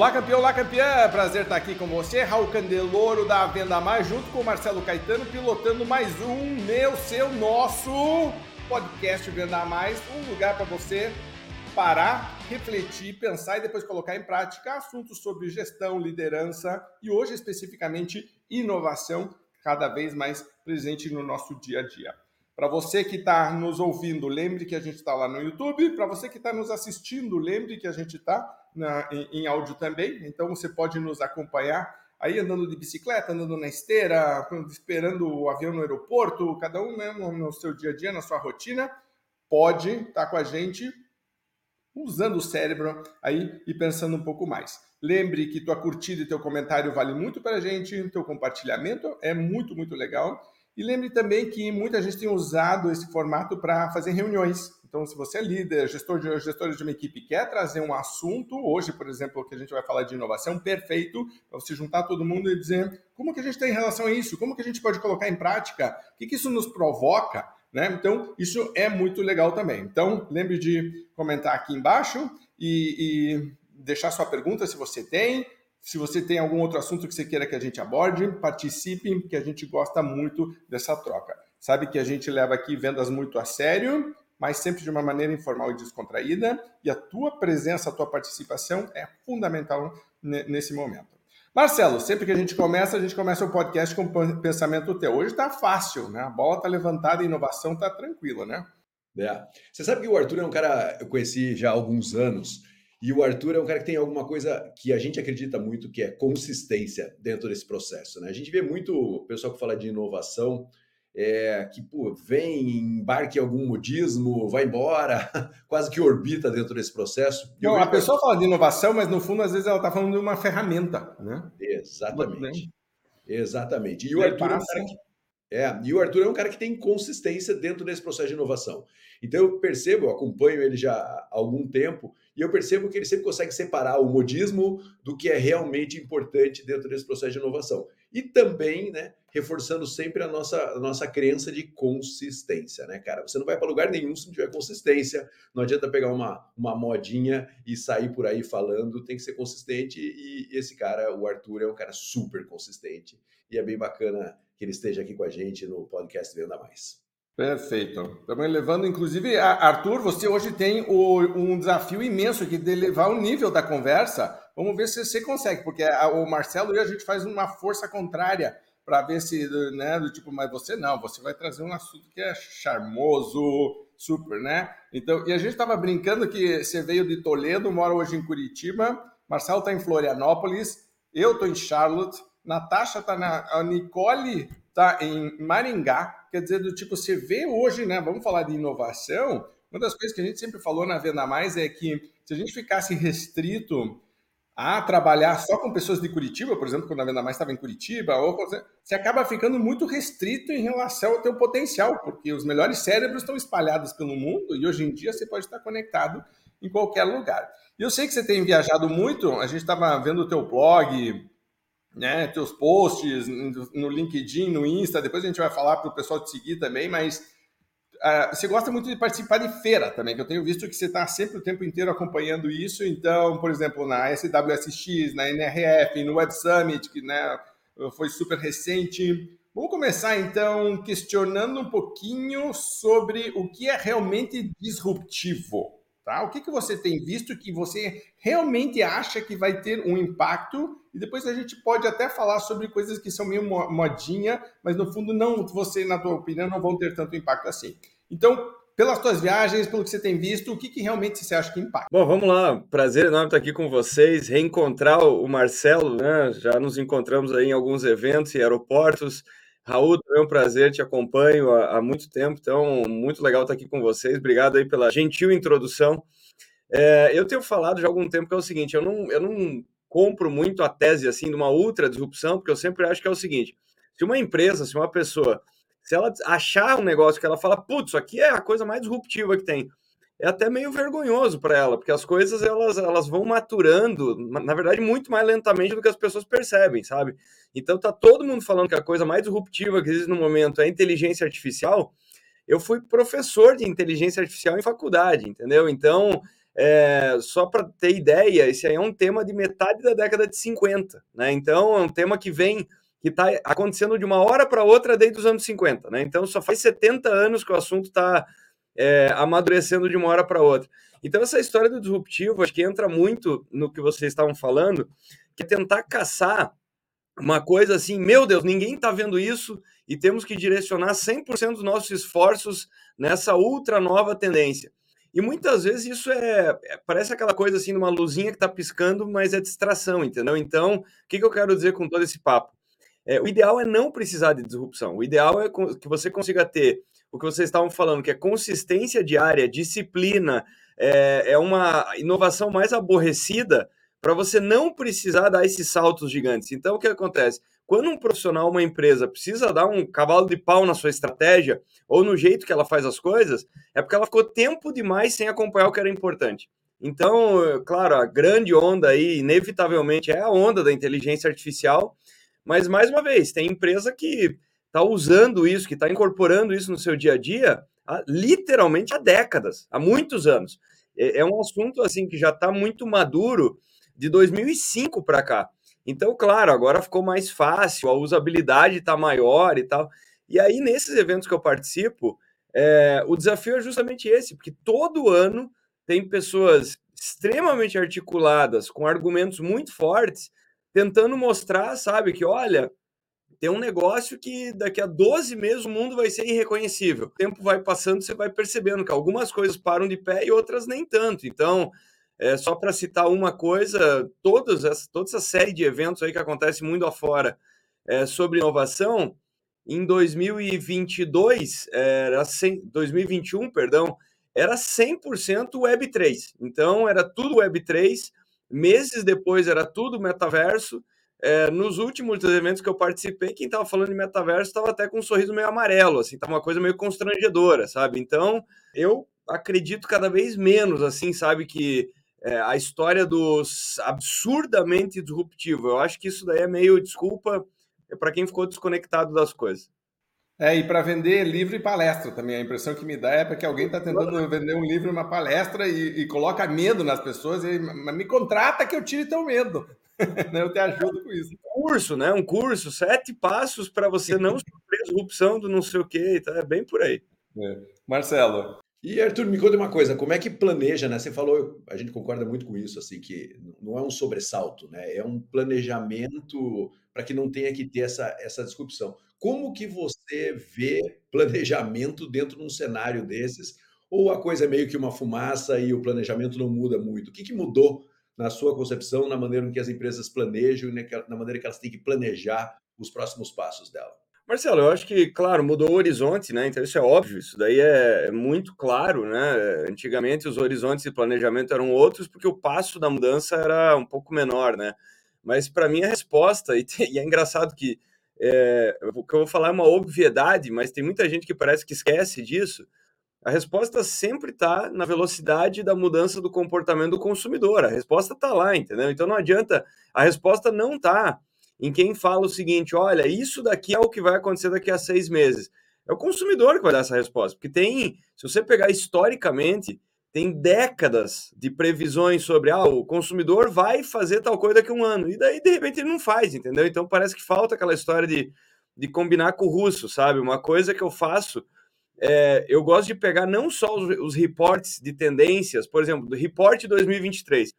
Olá, campeão, olá, campeã! Prazer estar aqui com você, Raul Candeloro da Venda Mais, junto com o Marcelo Caetano, pilotando mais um meu, seu, nosso podcast Venda Mais, um lugar para você parar, refletir, pensar e depois colocar em prática assuntos sobre gestão, liderança e hoje especificamente inovação, cada vez mais presente no nosso dia a dia. Para você que está nos ouvindo, lembre que a gente está lá no YouTube. Para você que está nos assistindo, lembre que a gente está em, em áudio também. Então você pode nos acompanhar aí andando de bicicleta, andando na esteira, esperando o avião no aeroporto, cada um né, no, seu dia a dia, na sua rotina, pode estar tá com a gente usando o cérebro aí e pensando um pouco mais. Lembre que tua curtida e teu comentário vale muito para a gente, teu compartilhamento é muito, muito legal. E lembre também que muita gente tem usado esse formato para fazer reuniões. Então, se você é líder, gestor de, gestor de uma equipe, quer trazer um assunto, hoje, por exemplo, que a gente vai falar de inovação, perfeito, para você juntar todo mundo e dizer como que a gente tem em relação a isso, como que a gente pode colocar em prática, o que, que isso nos provoca, né? Então, isso é muito legal também. Então, lembre de comentar aqui embaixo e, e deixar sua pergunta se você tem, se você tem algum outro assunto que você queira que a gente aborde, participe, que a gente gosta muito dessa troca. Sabe que a gente leva aqui vendas muito a sério, mas sempre de uma maneira informal e descontraída, e a tua presença, a tua participação é fundamental nesse momento. Marcelo, sempre que a gente começa, a gente começa o podcast com um pensamento teu. Hoje está fácil, né? A bola está levantada, a inovação está tranquila, né? É. Você sabe que o Arthur é um cara eu conheci já há alguns anos e o Arthur é um cara que tem alguma coisa que a gente acredita muito, que é consistência dentro desse processo. Né? A gente vê muito o pessoal que fala de inovação, é, que pô, vem, embarque em algum modismo, vai embora, quase que orbita dentro desse processo. Não, a pessoa fala de inovação, mas no fundo, às vezes, ela está falando de uma ferramenta. Né? Exatamente. Exatamente. E o Arthur é um cara que é, e o Arthur é um cara que tem consistência dentro desse processo de inovação. Então eu percebo, eu acompanho ele já há algum tempo, e eu percebo que ele sempre consegue separar o modismo do que é realmente importante dentro desse processo de inovação. E também, né, reforçando sempre a nossa, a nossa crença de consistência, né, cara? Você não vai para lugar nenhum se não tiver consistência. Não adianta pegar uma, uma modinha e sair por aí falando, tem que ser consistente. E esse cara, o Arthur, é um cara super consistente. E é bem bacana que ele esteja aqui com a gente no podcast Venda Mais. Perfeito. Estamos levando, inclusive, Arthur, você hoje tem o, um desafio imenso aqui de levar o nível da conversa. Vamos ver se você consegue, porque o Marcelo e a gente faz uma força contrária para ver se, né, do tipo, mas você não, você vai trazer um assunto que é charmoso, super, né? Então, e a gente estava brincando que você veio de Toledo, mora hoje em Curitiba, Marcelo está em Florianópolis, eu estou em Charlotte, Natasha tá na. A Nicole tá em Maringá. Quer dizer, do tipo, você vê hoje, né? Vamos falar de inovação. Uma das coisas que a gente sempre falou na Venda Mais é que se a gente ficasse restrito a trabalhar só com pessoas de Curitiba, por exemplo, quando a Venda Mais estava em Curitiba, ou você acaba ficando muito restrito em relação ao teu potencial, porque os melhores cérebros estão espalhados pelo mundo e hoje em dia você pode estar conectado em qualquer lugar. E eu sei que você tem viajado muito, a gente estava vendo o teu blog, né, teus posts no LinkedIn, no Insta, depois a gente vai falar para o pessoal te seguir também, mas uh, você gosta muito de participar de feira também, que eu tenho visto que você está sempre o tempo inteiro acompanhando isso, então, por exemplo, na SWSX, na NRF, no Web Summit, que né, foi super recente. Vamos começar então questionando um pouquinho sobre o que é realmente disruptivo. Tá? O que, que você tem visto que você realmente acha que vai ter um impacto? E depois a gente pode até falar sobre coisas que são meio modinha, mas no fundo não, você, na tua opinião, não vão ter tanto impacto assim. Então, pelas tuas viagens, pelo que você tem visto, o que, que realmente você acha que impacta? Bom, vamos lá. Prazer enorme estar aqui com vocês, reencontrar o Marcelo, né? Já nos encontramos aí em alguns eventos e aeroportos. Raul, é um prazer, te acompanho há, há, muito tempo, então muito legal estar aqui com vocês. Obrigado aí pela gentil introdução. É, eu tenho falado já há algum tempo que é o seguinte, eu não, eu não compro muito a tese assim de uma ultra disrupção, porque eu sempre acho que é o seguinte, se uma empresa, se uma pessoa, se ela achar um negócio que ela fala, putz, isso aqui é a coisa mais disruptiva que tem, é até meio vergonhoso para ela, porque as coisas elas, elas vão maturando, na verdade, muito mais lentamente do que as pessoas percebem, sabe? Então tá todo mundo falando que a coisa mais disruptiva que existe no momento é inteligência artificial. Eu fui professor de inteligência artificial em faculdade, entendeu? Então, é, só para ter ideia, esse aí é um tema de metade da década de 50, né? Então é um tema que vem, que está acontecendo de uma hora para outra desde os anos 50, né? Então só faz 70 anos que o assunto está é, amadurecendo de uma hora para outra. Então essa história do disruptivo, acho que entra muito no que vocês estavam falando, que é tentar caçar uma coisa assim, meu Deus, ninguém está vendo isso e temos que direcionar 100% dos nossos esforços nessa ultra nova tendência. E muitas vezes isso é, é parece aquela coisa assim, uma luzinha que está piscando, mas é distração, entendeu? Então, o que, que eu quero dizer com todo esse papo? É, o ideal é não precisar de disrupção. O ideal é que você consiga ter o que vocês estavam falando, que é consistência diária, disciplina, é, é uma inovação mais aborrecida para você não precisar dar esses saltos gigantes. Então, o que acontece? Quando um profissional, uma empresa, precisa dar um cavalo de pau na sua estratégia ou no jeito que ela faz as coisas, é porque ela ficou tempo demais sem acompanhar o que era importante. Então, claro, a grande onda aí, inevitavelmente, é a onda da inteligência artificial, mas, mais uma vez, tem empresa que está usando isso, que está incorporando isso no seu dia a dia, há, literalmente há décadas, há muitos anos. É, é um assunto assim que já está muito maduro de 2005 para cá. Então, claro, agora ficou mais fácil, a usabilidade está maior e tal. E aí, nesses eventos que eu participo, é, o desafio é justamente esse, porque todo ano tem pessoas extremamente articuladas, com argumentos muito fortes, tentando mostrar, sabe, que olha, tem um negócio que daqui a 12 meses o mundo vai ser irreconhecível. O tempo vai passando, você vai percebendo que algumas coisas param de pé e outras nem tanto. Então, é, só para citar uma coisa, todas essa, toda essa série de eventos aí que acontece muito afora é, sobre inovação, em 2022, era 100, 2021, perdão, era 100% Web3. Então, era tudo Web3. Meses depois, era tudo metaverso. É, nos últimos eventos que eu participei, quem estava falando de metaverso estava até com um sorriso meio amarelo, assim, tava uma coisa meio constrangedora, sabe? Então, eu acredito cada vez menos, assim, sabe, que é, a história dos absurdamente disruptivo. Eu acho que isso daí é meio desculpa é para quem ficou desconectado das coisas. É, e para vender livro e palestra também. A impressão que me dá é porque alguém está tentando vender um livro e uma palestra e, e coloca medo nas pessoas e me contrata que eu tire teu medo. eu te ajudo com isso. Um curso, né? Um curso, sete passos para você não sofrer disrupção do não sei o quê. Então é bem por aí. É. Marcelo, e Arthur, me conta uma coisa, como é que planeja, né? Você falou, a gente concorda muito com isso, assim, que não é um sobressalto, né? É um planejamento para que não tenha que ter essa, essa disrupção. Como que você vê planejamento dentro de um cenário desses? Ou a coisa é meio que uma fumaça e o planejamento não muda muito? O que, que mudou na sua concepção, na maneira em que as empresas planejam e na maneira que elas têm que planejar os próximos passos dela? Marcelo, eu acho que, claro, mudou o horizonte, né? Então isso é óbvio, isso daí é, é muito claro, né? Antigamente os horizontes de planejamento eram outros porque o passo da mudança era um pouco menor, né? Mas para mim a resposta, e, e, é engraçado que é, o que eu vou falar é uma obviedade, mas tem muita gente que parece que esquece disso. A resposta sempre está na velocidade da mudança do comportamento do consumidor. A resposta está lá, entendeu? Então não adianta. A resposta não está em quem fala o seguinte: olha, isso daqui é o que vai acontecer daqui a seis meses. É o consumidor que vai dar essa resposta, porque tem, se você pegar historicamente, tem décadas de previsões sobre ah, o consumidor vai fazer tal coisa daqui a um ano, e daí de repente ele não faz, entendeu? Então parece que falta aquela história de, de combinar com o russo, sabe? Uma coisa que eu faço, é, eu gosto de pegar não só os, os reportes de tendências, por exemplo, do report 2023.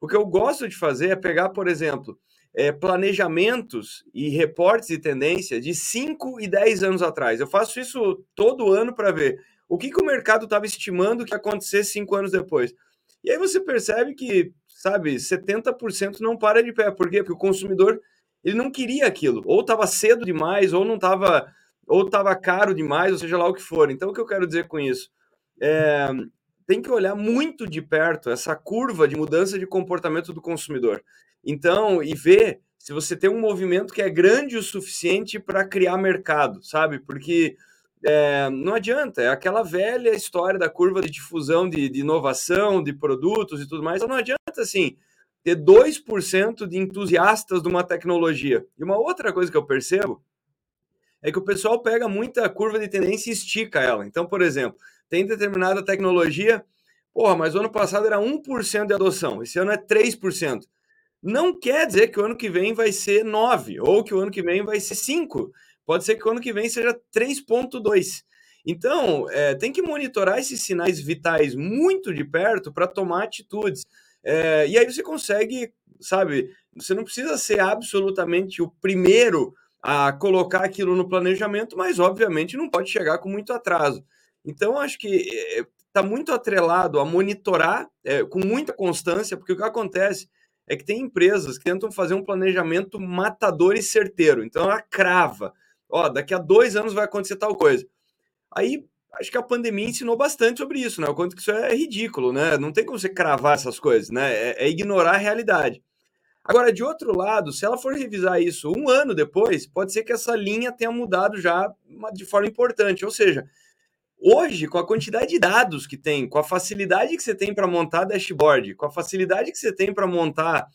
O que eu gosto de fazer é pegar, por exemplo, é, planejamentos e reportes de tendência de 5 e 10 anos atrás. Eu faço isso todo ano para ver o que, que o mercado estava estimando que ia acontecer cinco anos depois. E aí você percebe que, sabe, 70% não para de pé. Por quê? Porque o consumidor ele não queria aquilo. Ou estava cedo demais, ou não estava, ou estava caro demais, ou seja lá o que for. Então, o que eu quero dizer com isso? É, tem que olhar muito de perto essa curva de mudança de comportamento do consumidor. Então, e ver se você tem um movimento que é grande o suficiente para criar mercado, sabe? Porque é, não adianta, é aquela velha história da curva de difusão de, de inovação, de produtos e tudo mais. Então, não adianta, assim, ter 2% de entusiastas de uma tecnologia. E uma outra coisa que eu percebo é que o pessoal pega muita curva de tendência e estica ela. Então, por exemplo, tem determinada tecnologia Porra, mas o ano passado era 1% de adoção, esse ano é 3%. Não quer dizer que o ano que vem vai ser 9, ou que o ano que vem vai ser 5. Pode ser que ano que vem seja 3,2. Então, é, tem que monitorar esses sinais vitais muito de perto para tomar atitudes. É, e aí você consegue, sabe, você não precisa ser absolutamente o primeiro a colocar aquilo no planejamento, mas obviamente não pode chegar com muito atraso. Então, acho que está é, muito atrelado a monitorar é, com muita constância, porque o que acontece é que tem empresas que tentam fazer um planejamento matador e certeiro. Então, ela crava. Ó, daqui a dois anos vai acontecer tal coisa. Aí, acho que a pandemia ensinou bastante sobre isso, né? O quanto que isso é ridículo, né? Não tem como você cravar essas coisas, né? É, é ignorar a realidade. Agora, de outro lado, se ela for revisar isso um ano depois, pode ser que essa linha tenha mudado já de forma importante. Ou seja, hoje, com a quantidade de dados que tem, com a facilidade que você tem para montar dashboard, com a facilidade que você tem para montar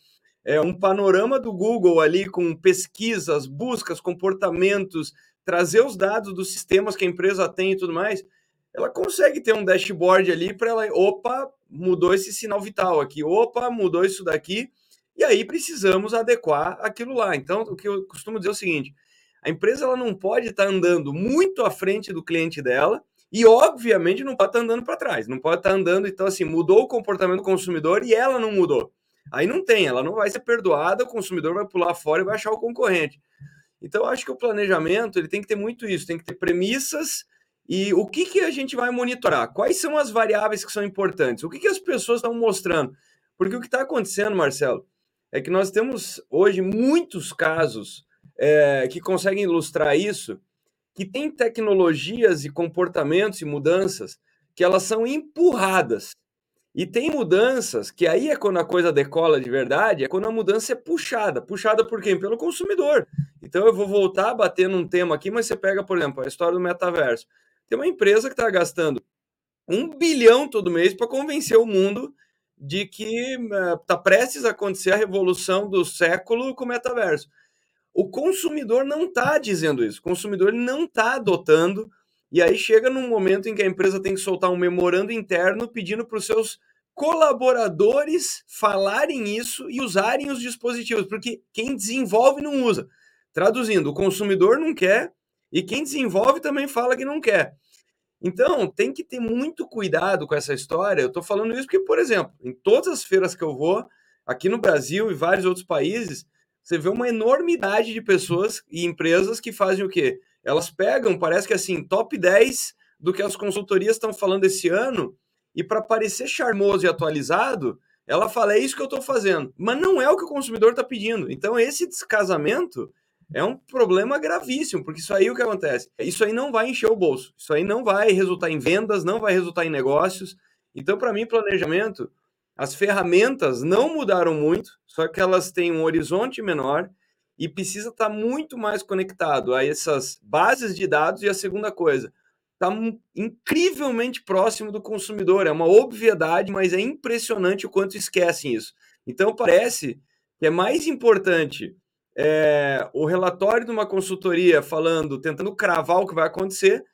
é, um panorama do Google ali com pesquisas, buscas, comportamentos, trazer os dados dos sistemas que a empresa tem e tudo mais, ela consegue ter um dashboard ali para ela, opa, mudou esse sinal vital aqui, opa, mudou isso daqui e aí precisamos adequar aquilo lá. Então, o que eu costumo dizer é o seguinte: a empresa ela não pode estar tá andando muito à frente do cliente dela e, obviamente, não pode estar tá andando para trás. Não pode estar tá andando, então, assim, mudou o comportamento do consumidor e ela não mudou. Aí não tem, ela não vai ser perdoada, o consumidor vai pular fora e vai achar o concorrente. Então, acho que o planejamento ele tem que ter muito isso, tem que ter premissas e o que, que a gente vai monitorar? Quais são as variáveis que são importantes? O que, que as pessoas estão mostrando? Porque o que está acontecendo, Marcelo, é que nós temos hoje muitos casos é, que conseguem ilustrar isso, que tem tecnologias e comportamentos e mudanças que elas são empurradas. E tem mudanças que aí é quando a coisa decola de verdade, é quando a mudança é puxada. Puxada por quem? Pelo consumidor. Então eu vou voltar a bater num tema aqui, mas você pega, por exemplo, a história do metaverso. Tem uma empresa que está gastando um bilhão todo mês para convencer o mundo de que está uh, prestes a acontecer a revolução do século com o metaverso. O consumidor não está dizendo isso, o consumidor não está adotando, e aí chega num momento em que a empresa tem que soltar um memorando interno pedindo para os seus colaboradores falarem isso e usarem os dispositivos, porque quem desenvolve não usa. Traduzindo, o consumidor não quer e quem desenvolve também fala que não quer. Então, tem que ter muito cuidado com essa história. Eu estou falando isso porque, por exemplo, em todas as feiras que eu vou, aqui no Brasil e vários outros países, você vê uma enormidade de pessoas e empresas que fazem o quê? Elas pegam, parece que assim, top 10 do que as consultorias estão falando esse ano, e para parecer charmoso e atualizado, ela fala: é isso que eu estou fazendo. Mas não é o que o consumidor está pedindo. Então, esse descasamento é um problema gravíssimo, porque isso aí o que acontece? Isso aí não vai encher o bolso, isso aí não vai resultar em vendas, não vai resultar em negócios. Então, para mim, planejamento, as ferramentas não mudaram muito, só que elas têm um horizonte menor e precisa estar tá muito mais conectado a essas bases de dados. E a segunda coisa, está incrivelmente próximo do consumidor. É uma obviedade, mas é impressionante o quanto esquecem isso. Então, parece que é mais importante é, o relatório de uma consultoria falando, tentando cravar o que vai acontecer,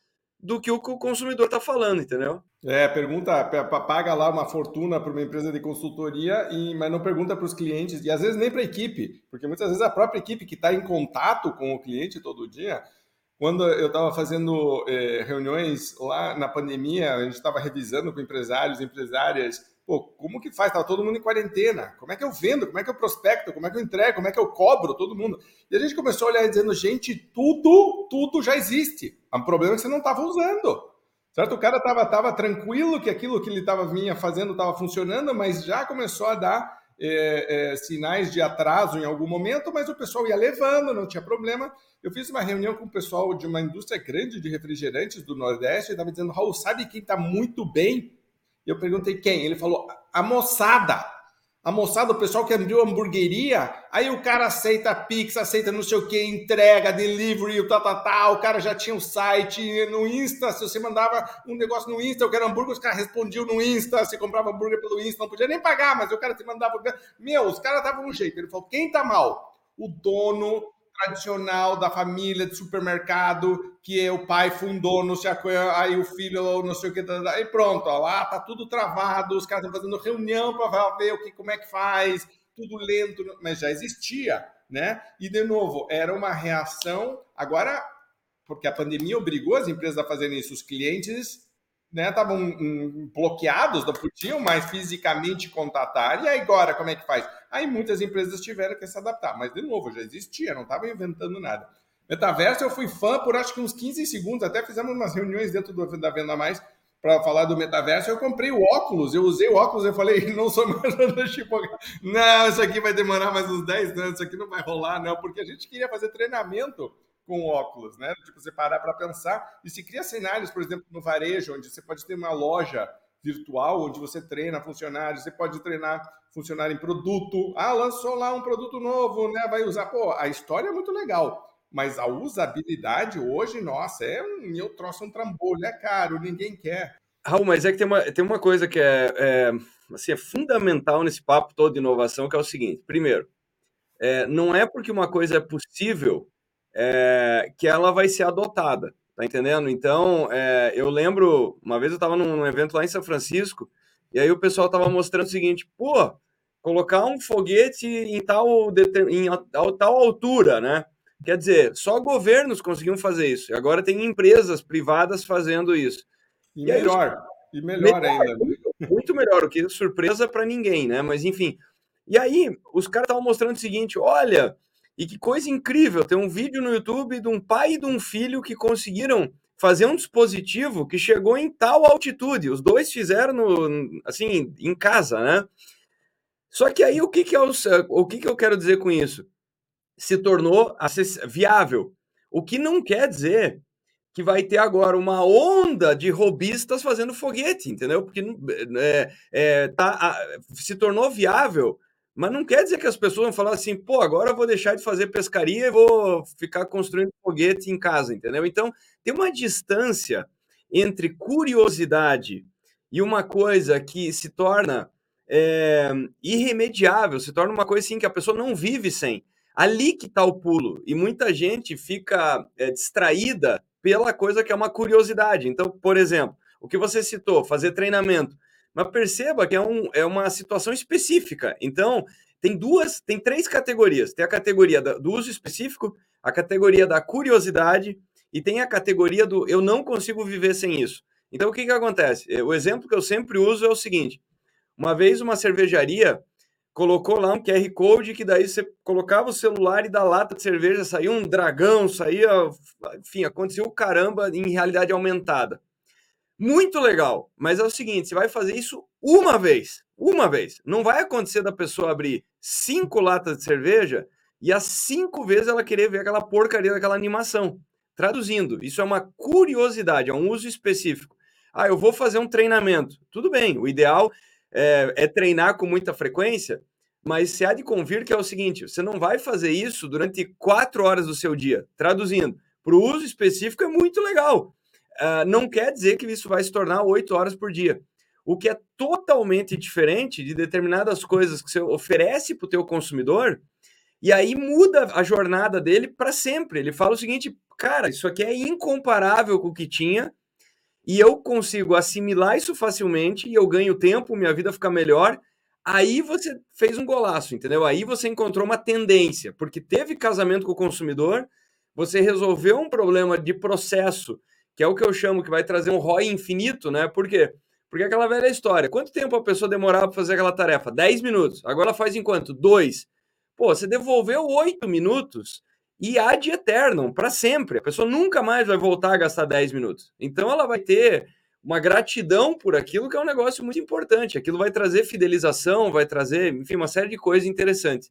do que o que o consumidor está falando, entendeu? É, pergunta, paga lá uma fortuna para uma empresa de consultoria, e, mas não pergunta para os clientes, e às vezes nem para a equipe, porque muitas vezes a própria equipe que está em contato com o cliente todo dia, quando eu estava fazendo é, reuniões lá na pandemia, a gente estava revisando com empresários e empresárias Pô, como que faz? Tava todo mundo em quarentena. Como é que eu vendo? Como é que eu prospecto? Como é que eu entrego? Como é que eu cobro todo mundo? E a gente começou a olhar dizendo, gente, tudo, tudo já existe. O problema é que você não estava usando. Certo? O cara estava tava tranquilo que aquilo que ele estava vinha fazendo estava funcionando, mas já começou a dar é, é, sinais de atraso em algum momento, mas o pessoal ia levando, não tinha problema. Eu fiz uma reunião com o pessoal de uma indústria grande de refrigerantes do Nordeste e estava dizendo, Raul, sabe quem está muito bem eu perguntei quem? Ele falou, a moçada. A moçada, o pessoal que abriu hamburgueria, aí o cara aceita Pix, aceita não sei o que, entrega, delivery, o tal, tal, tal, o cara já tinha um site no Insta, se você mandava um negócio no Insta, eu quero hambúrguer, os caras respondiam no Insta, se comprava hambúrguer pelo Insta, não podia nem pagar, mas o cara te mandava. Meu, os caras estavam um jeito. Ele falou: quem tá mal? O dono tradicional da família de supermercado que o pai fundou, não sei a coisa, aí o filho não sei o que, tá, tá, aí pronto, ó, lá tá tudo travado, os caras estão fazendo reunião para ver o que, como é que faz, tudo lento, mas já existia, né? E de novo, era uma reação, agora, porque a pandemia obrigou as empresas a fazerem isso, os clientes estavam né, um, bloqueados, não podiam mais fisicamente contatar. E agora, como é que faz? Aí muitas empresas tiveram que se adaptar. Mas, de novo, já existia, não estava inventando nada. Metaverso, eu fui fã por acho que uns 15 segundos, até fizemos umas reuniões dentro do, da Venda Mais para falar do metaverso. Eu comprei o óculos, eu usei o óculos, eu falei, não sou mais tipo, não, isso aqui vai demorar mais uns 10 anos, isso aqui não vai rolar, não, porque a gente queria fazer treinamento com óculos, né? Tipo, você parar para pensar e se cria cenários, por exemplo, no varejo, onde você pode ter uma loja virtual onde você treina funcionários, você pode treinar funcionário em produto. Ah, lançou lá um produto novo, né? Vai usar. Pô, a história é muito legal, mas a usabilidade hoje, nossa, é um. Eu trouxe um trambolho, é caro, ninguém quer. Raul, mas é que tem uma, tem uma coisa que é, é, assim, é fundamental nesse papo todo de inovação, que é o seguinte: primeiro, é, não é porque uma coisa é possível é, que ela vai ser adotada, tá entendendo? Então, é, eu lembro, uma vez eu estava num evento lá em São Francisco, e aí o pessoal estava mostrando o seguinte, pô, colocar um foguete em tal, em tal altura, né? Quer dizer, só governos conseguiam fazer isso. E agora tem empresas privadas fazendo isso. E, e melhor, aí, e melhor, melhor ainda. Muito, muito melhor, o que é surpresa para ninguém, né? Mas enfim. E aí, os caras estavam mostrando o seguinte: olha, e que coisa incrível, tem um vídeo no YouTube de um pai e de um filho que conseguiram fazer um dispositivo que chegou em tal altitude. Os dois fizeram no, assim, em casa, né? Só que aí o que, que, é o, que, que eu quero dizer com isso? Se tornou viável. O que não quer dizer que vai ter agora uma onda de robistas fazendo foguete, entendeu? Porque é, é, tá, se tornou viável mas não quer dizer que as pessoas vão falar assim, pô, agora eu vou deixar de fazer pescaria e vou ficar construindo foguete em casa, entendeu? Então, tem uma distância entre curiosidade e uma coisa que se torna é, irremediável, se torna uma coisa assim que a pessoa não vive sem. Ali que está o pulo. E muita gente fica é, distraída pela coisa que é uma curiosidade. Então, por exemplo, o que você citou, fazer treinamento. Mas perceba que é, um, é uma situação específica. Então, tem duas, tem três categorias. Tem a categoria do uso específico, a categoria da curiosidade e tem a categoria do eu não consigo viver sem isso. Então, o que, que acontece? O exemplo que eu sempre uso é o seguinte: uma vez uma cervejaria colocou lá um QR Code que daí você colocava o celular e da lata de cerveja saía um dragão, saía, enfim, acontecia o caramba em realidade aumentada. Muito legal, mas é o seguinte: você vai fazer isso uma vez, uma vez. Não vai acontecer da pessoa abrir cinco latas de cerveja e as cinco vezes ela querer ver aquela porcaria daquela animação. Traduzindo, isso é uma curiosidade, é um uso específico. Ah, eu vou fazer um treinamento. Tudo bem, o ideal é, é treinar com muita frequência, mas se há de convir que é o seguinte: você não vai fazer isso durante quatro horas do seu dia. Traduzindo, para o uso específico é muito legal uh, não quer dizer que isso vai se tornar oito horas por dia. O que é totalmente diferente de determinadas coisas que você oferece para o teu consumidor, e aí muda a jornada dele para sempre. Ele fala o seguinte, cara, isso aqui é incomparável com o que tinha, e eu consigo assimilar isso facilmente, e eu ganho tempo, minha vida fica melhor. Aí você fez um golaço, entendeu? Aí você encontrou uma tendência, porque teve casamento com o consumidor, você resolveu um problema de processo que é o que eu chamo que vai trazer um ROI infinito, né? Por quê? Porque aquela velha história. Quanto tempo a pessoa demorava para fazer aquela tarefa? 10 minutos. Agora ela faz em quanto? 2. Pô, você devolveu 8 minutos e há de eterno, para sempre. A pessoa nunca mais vai voltar a gastar 10 minutos. Então ela vai ter uma gratidão por aquilo que é um negócio muito importante. Aquilo vai trazer fidelização, vai trazer, enfim, uma série de coisas interessantes.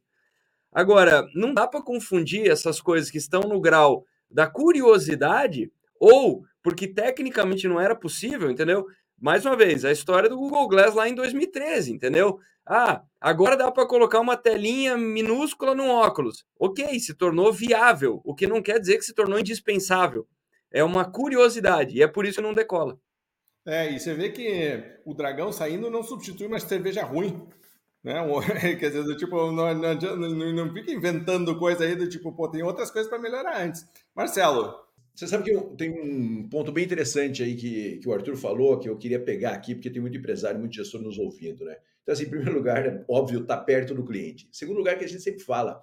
Agora, não dá para confundir essas coisas que estão no grau da curiosidade ou porque tecnicamente não era possível, entendeu? Mais uma vez, a história do Google Glass lá em 2013, entendeu? Ah, agora dá para colocar uma telinha minúscula no óculos. Ok, se tornou viável, o que não quer dizer que se tornou indispensável. É uma curiosidade e é por isso que não decola. É, e você vê que o dragão saindo não substitui uma cerveja ruim. Né? Quer dizer, do tipo, não, não, não, não fica inventando coisa aí do tipo, pô, tem outras coisas para melhorar antes. Marcelo. Você sabe que tem um ponto bem interessante aí que, que o Arthur falou, que eu queria pegar aqui, porque tem muito empresário, muito gestor nos ouvindo, né? Então, assim, em primeiro lugar, é óbvio, está perto do cliente. Em segundo lugar, que a gente sempre fala,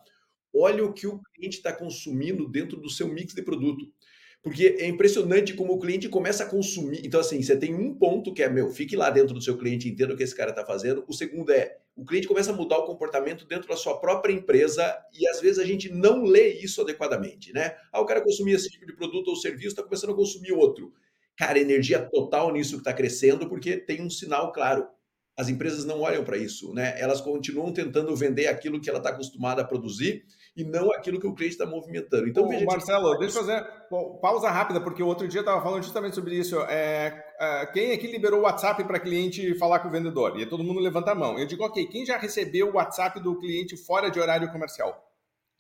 olha o que o cliente está consumindo dentro do seu mix de produto. Porque é impressionante como o cliente começa a consumir. Então, assim, você tem um ponto que é, meu, fique lá dentro do seu cliente, entenda o que esse cara está fazendo. O segundo é, o cliente começa a mudar o comportamento dentro da sua própria empresa e às vezes a gente não lê isso adequadamente, né? Ah, o cara consumia esse tipo de produto ou serviço, está começando a consumir outro. Cara, energia total nisso que está crescendo, porque tem um sinal claro. As empresas não olham para isso, né? Elas continuam tentando vender aquilo que ela está acostumada a produzir e não aquilo que o cliente está movimentando. Então, Ô, Marcelo, deixa eu fazer bom, pausa rápida, porque outro dia eu estava falando justamente sobre isso. É, é, quem aqui liberou o WhatsApp para cliente falar com o vendedor? E todo mundo levanta a mão. Eu digo, ok, quem já recebeu o WhatsApp do cliente fora de horário comercial?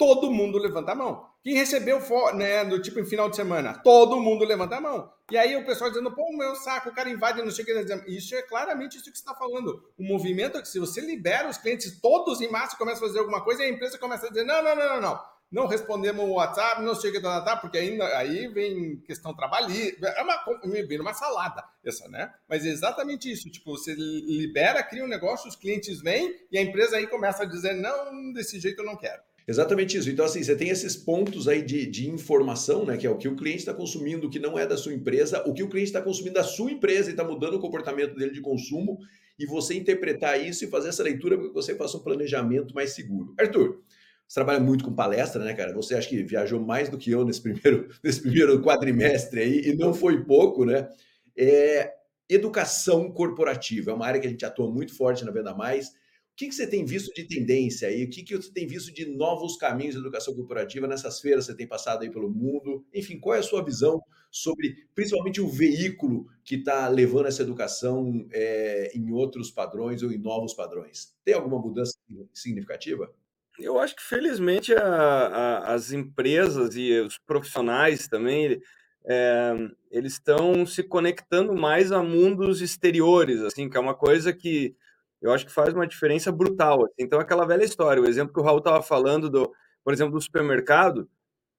Todo mundo levanta a mão. Quem recebeu né, do tipo em final de semana? Todo mundo levanta a mão. E aí o pessoal dizendo, pô, meu saco, o cara invade, não sei o que. Isso é claramente isso que você está falando. O movimento é que se você libera os clientes todos em massa começa a fazer alguma coisa, a empresa começa a dizer, não, não, não, não, não. Não respondemos o WhatsApp, não sei o que, tá, tá, porque ainda, aí vem questão trabalhista, é uma, vem uma salada essa, né? Mas é exatamente isso, tipo, você libera, cria um negócio, os clientes vêm e a empresa aí começa a dizer, não, desse jeito eu não quero. Exatamente isso. Então, assim, você tem esses pontos aí de, de informação, né? Que é o que o cliente está consumindo, o que não é da sua empresa, o que o cliente está consumindo da sua empresa e está mudando o comportamento dele de consumo, e você interpretar isso e fazer essa leitura para que você faça um planejamento mais seguro. Arthur, você trabalha muito com palestra, né, cara? Você acha que viajou mais do que eu nesse primeiro, nesse primeiro quadrimestre aí, e não foi pouco, né? É, educação corporativa é uma área que a gente atua muito forte na Venda Mais que, que você tem visto de tendência aí? O que, que você tem visto de novos caminhos de educação corporativa nessas feiras que você tem passado aí pelo mundo? Enfim, qual é a sua visão sobre, principalmente, o veículo que está levando essa educação é, em outros padrões ou em novos padrões? Tem alguma mudança significativa? Eu acho que, felizmente, a, a, as empresas e os profissionais também, é, eles estão se conectando mais a mundos exteriores, assim, que é uma coisa que eu acho que faz uma diferença brutal. Assim. Então, aquela velha história, o exemplo que o Raul estava falando, do, por exemplo, do supermercado,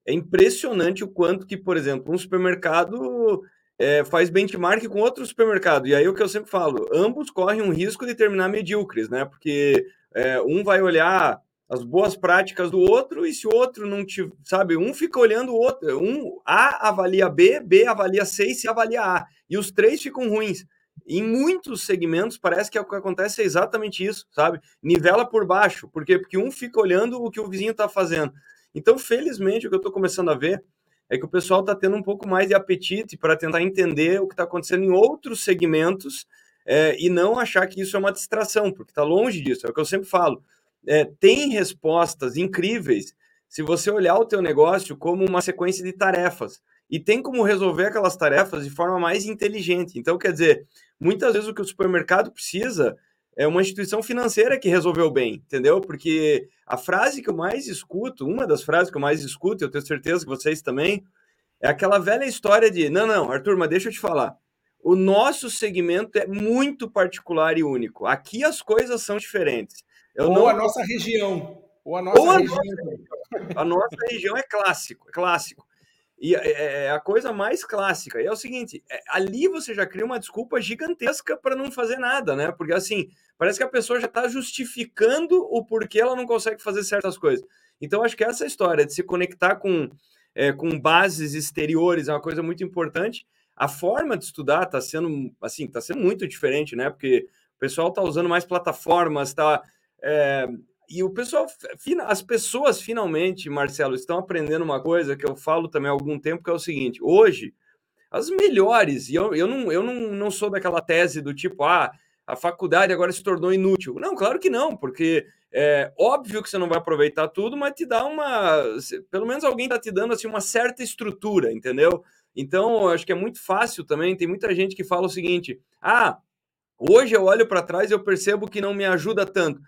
é impressionante o quanto que, por exemplo, um supermercado é, faz benchmark com outro supermercado. E aí o que eu sempre falo, ambos correm um risco de terminar medíocres, né? Porque é, um vai olhar as boas práticas do outro e se o outro não te, sabe, um fica olhando o outro, um A avalia B, B avalia C e C avalia A. E os três ficam ruins. Em muitos segmentos parece que o que acontece é exatamente isso, sabe? Nivela por baixo, por quê? Porque um fica olhando o que o vizinho está fazendo. Então, felizmente, o que eu estou começando a ver é que o pessoal está tendo um pouco mais de apetite para tentar entender o que está acontecendo em outros segmentos é, e não achar que isso é uma distração, porque está longe disso. É o que eu sempre falo. É, tem respostas incríveis se você olhar o teu negócio como uma sequência de tarefas e tem como resolver aquelas tarefas de forma mais inteligente. Então, quer dizer, muitas vezes o que o supermercado precisa é uma instituição financeira que resolveu bem, entendeu? Porque a frase que eu mais escuto, uma das frases que eu mais escuto, eu tenho certeza que vocês também, é aquela velha história de: não, não, Arthur, mas deixa eu te falar. O nosso segmento é muito particular e único. Aqui as coisas são diferentes. Eu Ou não... a nossa região. Ou a nossa, Ou a região. Nossa... a nossa região é clássico, é clássico. E é, é, é a coisa mais clássica. E é o seguinte: é, ali você já cria uma desculpa gigantesca para não fazer nada, né? Porque assim, parece que a pessoa já está justificando o porquê ela não consegue fazer certas coisas. Então, acho que essa história de se conectar com, é, com bases exteriores é uma coisa muito importante. A forma de estudar está sendo assim, está sendo muito diferente, né? Porque o pessoal está usando mais plataformas, está é, e o pessoal, as pessoas finalmente, Marcelo, estão aprendendo uma coisa que eu falo também há algum tempo, que é o seguinte: hoje, as melhores, e eu, eu, não, eu não, não sou daquela tese do tipo, ah, a faculdade agora se tornou inútil. Não, claro que não, porque é óbvio que você não vai aproveitar tudo, mas te dá uma. Pelo menos alguém está te dando assim, uma certa estrutura, entendeu? Então, acho que é muito fácil também. Tem muita gente que fala o seguinte: ah, hoje eu olho para trás e eu percebo que não me ajuda tanto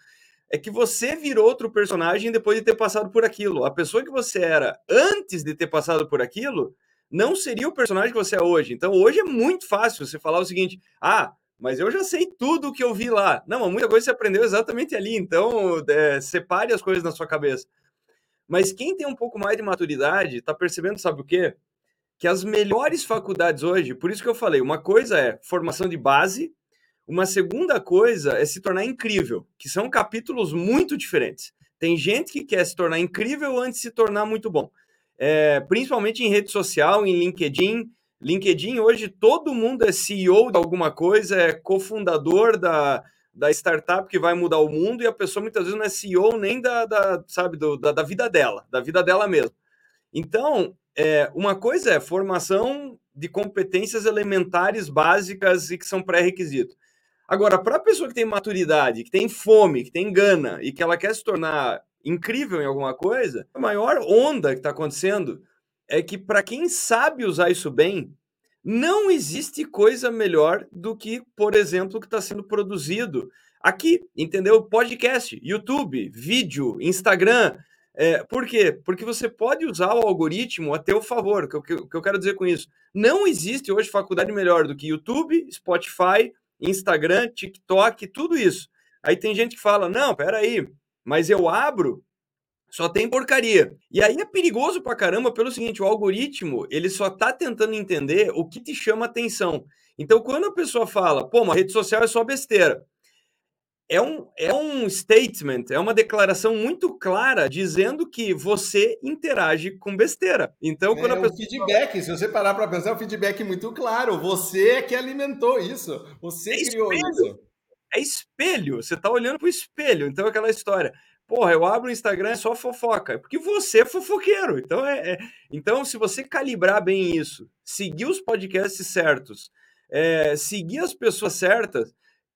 é que você virou outro personagem depois de ter passado por aquilo. A pessoa que você era antes de ter passado por aquilo não seria o personagem que você é hoje. Então, hoje é muito fácil você falar o seguinte: ah, mas eu já sei tudo o que eu vi lá. Não, muita coisa você aprendeu exatamente ali, então é, separe as coisas na sua cabeça. Mas quem tem um pouco mais de maturidade está percebendo, sabe o quê? Que as melhores faculdades hoje, por isso que eu falei, uma coisa é formação de base, uma segunda coisa é se tornar incrível, que são capítulos muito diferentes. Tem gente que quer se tornar incrível antes de se tornar muito bom. É, principalmente em rede social, em LinkedIn. LinkedIn, hoje, todo mundo é CEO de alguma coisa, é cofundador da, da startup que vai mudar o mundo e a pessoa muitas vezes não é CEO nem da, da sabe, do, da, da, vida dela, da vida dela mesmo. Então, é, uma coisa é formação de competências elementares básicas e que são pré-requisitos. Agora, para a pessoa que tem maturidade, que tem fome, que tem gana e que ela quer se tornar incrível em alguma coisa, a maior onda que está acontecendo é que, para quem sabe usar isso bem, não existe coisa melhor do que, por exemplo, o que está sendo produzido aqui, entendeu? Podcast, YouTube, vídeo, Instagram. É, por quê? Porque você pode usar o algoritmo a teu favor. O que, que, que eu quero dizer com isso? Não existe hoje faculdade melhor do que YouTube, Spotify, Instagram, TikTok, tudo isso. Aí tem gente que fala: não, peraí, mas eu abro, só tem porcaria. E aí é perigoso pra caramba pelo seguinte: o algoritmo ele só tá tentando entender o que te chama atenção. Então, quando a pessoa fala, pô, uma rede social é só besteira, é um, é um statement, é uma declaração muito clara dizendo que você interage com besteira. Então, quando é a pessoa. Um feedback, se você parar para pensar, é um feedback muito claro. Você é que alimentou isso. Você é criou espelho. isso. É espelho. Você está olhando para o espelho. Então, aquela história. Porra, eu abro o Instagram, é só fofoca. Porque você é fofoqueiro. Então, é, é... então se você calibrar bem isso, seguir os podcasts certos, é, seguir as pessoas certas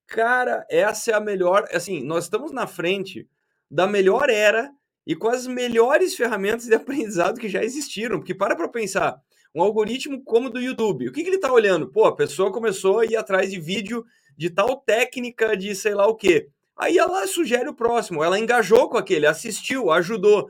Cara, essa é a melhor. Assim, nós estamos na frente da melhor era e com as melhores ferramentas de aprendizado que já existiram. Porque para para pensar, um algoritmo como o do YouTube, o que, que ele está olhando? Pô, a pessoa começou a ir atrás de vídeo de tal técnica de sei lá o quê. Aí ela sugere o próximo, ela engajou com aquele, assistiu, ajudou.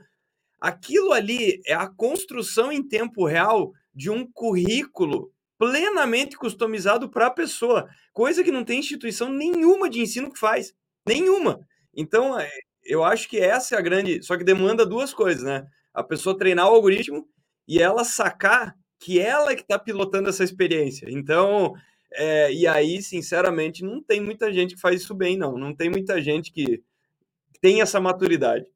Aquilo ali é a construção em tempo real de um currículo plenamente customizado para a pessoa, coisa que não tem instituição nenhuma de ensino que faz, nenhuma. Então, é, eu acho que essa é a grande, só que demanda duas coisas, né? A pessoa treinar o algoritmo e ela sacar que ela é que está pilotando essa experiência. Então, é, e aí, sinceramente, não tem muita gente que faz isso bem, não. Não tem muita gente que tem essa maturidade.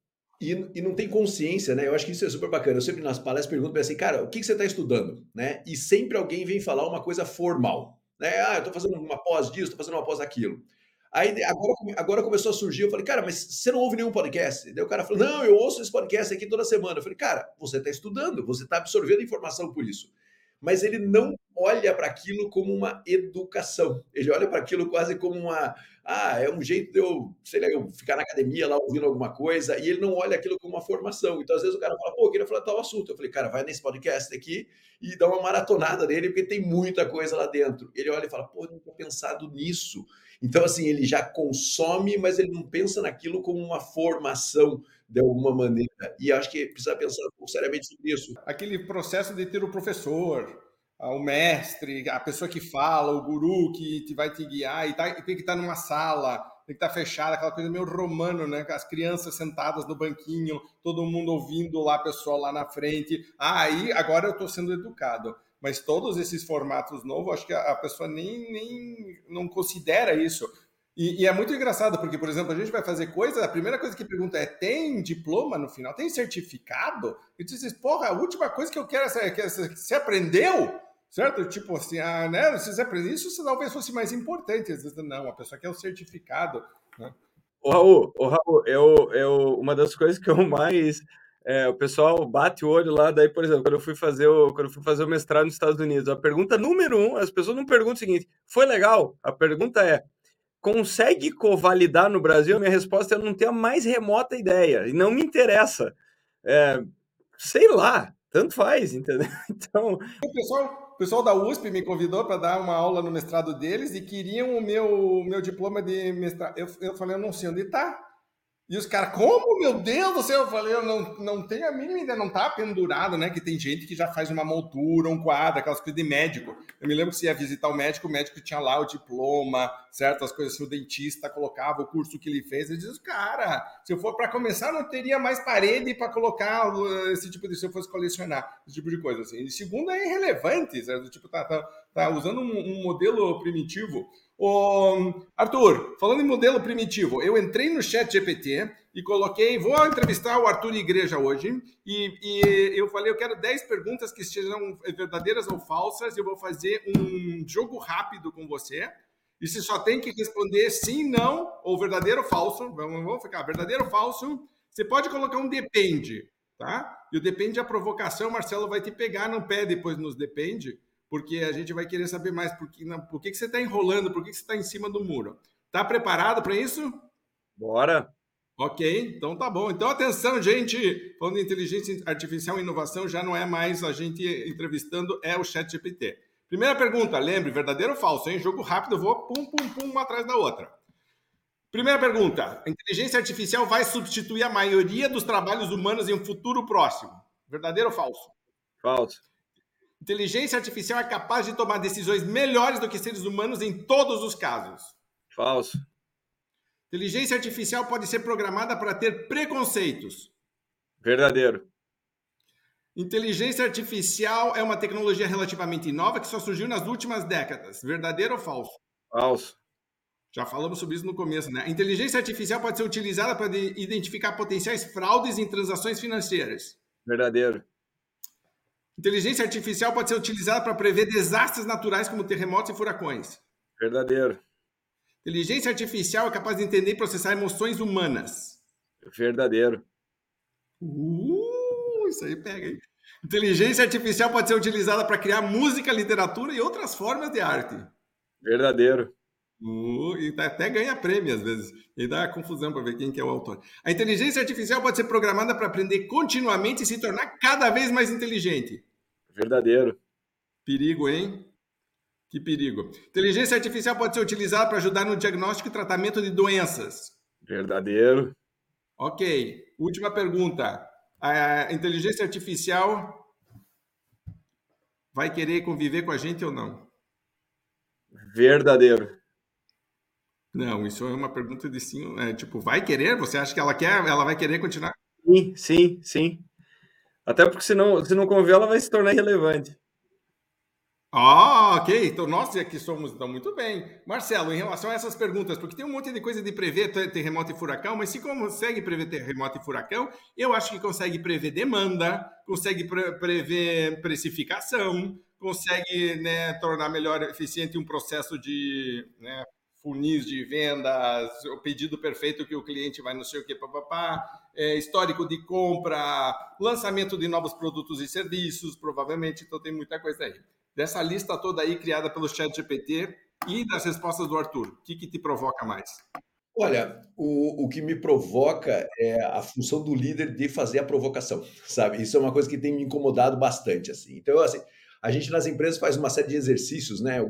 E, e, não tem consciência, né? Eu acho que isso é super bacana. Eu sempre nas palestras pergunto assim, cara, o que, que você está estudando? Né? E sempre alguém vem falar uma coisa formal. Né? Ah, eu estou fazendo uma pós disso, estou fazendo uma pós daquilo. Aí agora, agora começou a surgir, eu falei, cara, mas você não ouve nenhum podcast? Daí o cara falou, não, eu ouço esse podcast aqui toda semana. Eu falei, cara, você está estudando, você está absorvendo informação por isso mas ele não olha para aquilo como uma educação. Ele olha para aquilo quase como uma. Ah, é um jeito de eu, sei lá, eu ficar na academia lá ouvindo alguma coisa, e ele não olha aquilo como uma formação. Então, às vezes, o cara fala, pô, eu queria falar tal assunto. Eu falei, cara, vai nesse podcast aqui e dá uma maratonada nele, porque tem muita coisa lá dentro. Ele olha e fala, pô, não tinha pensado nisso. Então, assim, ele já consome, mas ele não pensa naquilo como uma formação de alguma maneira. E acho que precisa pensar seriamente sobre isso. Aquele processo de ter o professor, o mestre, a pessoa que fala, o guru que te vai te guiar, e, tá, tem que estar numa sala, tem que estar fechada, aquela coisa meio romano, né? As crianças sentadas no banquinho, todo mundo ouvindo lá, a pessoa lá na frente. Ah, aí agora eu estou sendo educado. Mas todos esses formatos novos, acho que a pessoa nem, nem não considera isso. E, e, é muito engraçado, porque, por exemplo, a gente vai fazer coisa, a primeira coisa que pergunta é: tem diploma no final? Tem certificado? E tu diz, porra, a última coisa que eu quero é que você aprendeu? Certo? Tipo assim, ah, né? Se você aprender isso, talvez fosse mais importante. Às vezes, não, a pessoa quer o certificado. Né? O Raul, o Raul eu, eu, uma das coisas que eu mais. É, o pessoal bate o olho lá, daí, por exemplo, quando eu fui fazer o, quando eu fui fazer o mestrado nos Estados Unidos, a pergunta número um, as pessoas não perguntam o seguinte: foi legal? A pergunta é: consegue covalidar no Brasil? Minha resposta é não tenho a mais remota ideia, e não me interessa. É, sei lá, tanto faz, entendeu? Então. O pessoal, o pessoal da USP me convidou para dar uma aula no mestrado deles e queriam o meu, meu diploma de mestrado. Eu, eu falei, eu não sei onde está. E os caras, como, meu Deus do céu? Eu falei, eu não, não tenho a mínima ideia, não tá pendurado, né? Que tem gente que já faz uma moldura, um quadro, aquelas coisas de médico. Eu me lembro que você ia visitar o médico, o médico tinha lá o diploma, certas coisas assim, o dentista colocava o curso que ele fez. Eu disse, cara, se eu for para começar, não teria mais parede para colocar esse tipo de, se eu fosse colecionar, esse tipo de coisa assim. E segundo, é irrelevante, certo? Tipo, tá, tá, tá usando um, um modelo primitivo. Ô, Arthur, falando em modelo primitivo, eu entrei no chat GPT e coloquei, vou entrevistar o Arthur Igreja hoje, e, e eu falei, eu quero 10 perguntas que sejam verdadeiras ou falsas, eu vou fazer um jogo rápido com você, e você só tem que responder sim, não, ou verdadeiro ou falso, vamos, vamos ficar, verdadeiro ou falso, você pode colocar um depende, tá? E o depende a provocação, Marcelo vai te pegar no pé depois nos depende, porque a gente vai querer saber mais por que, por que, que você está enrolando, por que, que você está em cima do muro. Está preparado para isso? Bora! Ok, então tá bom. Então atenção, gente. Falando de inteligência artificial e inovação, já não é mais a gente entrevistando, é o Chat GPT. Primeira pergunta, lembre, verdadeiro ou falso, hein? Jogo rápido, vou pum, pum, pum, uma atrás da outra. Primeira pergunta: a inteligência artificial vai substituir a maioria dos trabalhos humanos em um futuro próximo? Verdadeiro ou falso? Falso. Inteligência artificial é capaz de tomar decisões melhores do que seres humanos em todos os casos. Falso. Inteligência artificial pode ser programada para ter preconceitos. Verdadeiro. Inteligência artificial é uma tecnologia relativamente nova que só surgiu nas últimas décadas. Verdadeiro ou falso? Falso. Já falamos sobre isso no começo, né? Inteligência artificial pode ser utilizada para identificar potenciais fraudes em transações financeiras. Verdadeiro. Inteligência artificial pode ser utilizada para prever desastres naturais como terremotos e furacões. Verdadeiro. Inteligência artificial é capaz de entender e processar emoções humanas. Verdadeiro. Uh, isso aí pega, hein? Inteligência artificial pode ser utilizada para criar música, literatura e outras formas de arte. Verdadeiro. Uh, e até ganha prêmio às vezes. E dá confusão para ver quem que é o autor. A inteligência artificial pode ser programada para aprender continuamente e se tornar cada vez mais inteligente. Verdadeiro. Perigo, hein? Que perigo. Inteligência artificial pode ser utilizada para ajudar no diagnóstico e tratamento de doenças. Verdadeiro. Ok. Última pergunta. A inteligência artificial vai querer conviver com a gente ou não? Verdadeiro. Não, isso é uma pergunta de sim. É, tipo, vai querer? Você acha que ela quer? Ela vai querer continuar? Sim, sim, sim. Até porque se não, se não conviver, ela vai se tornar irrelevante. Ah, ok. Então, nós aqui somos então, muito bem. Marcelo, em relação a essas perguntas, porque tem um monte de coisa de prever terremoto e furacão, mas se consegue prever terremoto e furacão, eu acho que consegue prever demanda, consegue pre prever precificação, consegue né, tornar melhor eficiente um processo de né, funis de vendas, o pedido perfeito que o cliente vai não sei o que, papapá, é, histórico de compra, lançamento de novos produtos e serviços, provavelmente, então tem muita coisa aí. Dessa lista toda aí criada pelo chat GPT e das respostas do Arthur, o que, que te provoca mais? Olha, o, o que me provoca é a função do líder de fazer a provocação, sabe? Isso é uma coisa que tem me incomodado bastante, assim. Então, assim, a gente nas empresas faz uma série de exercícios, né?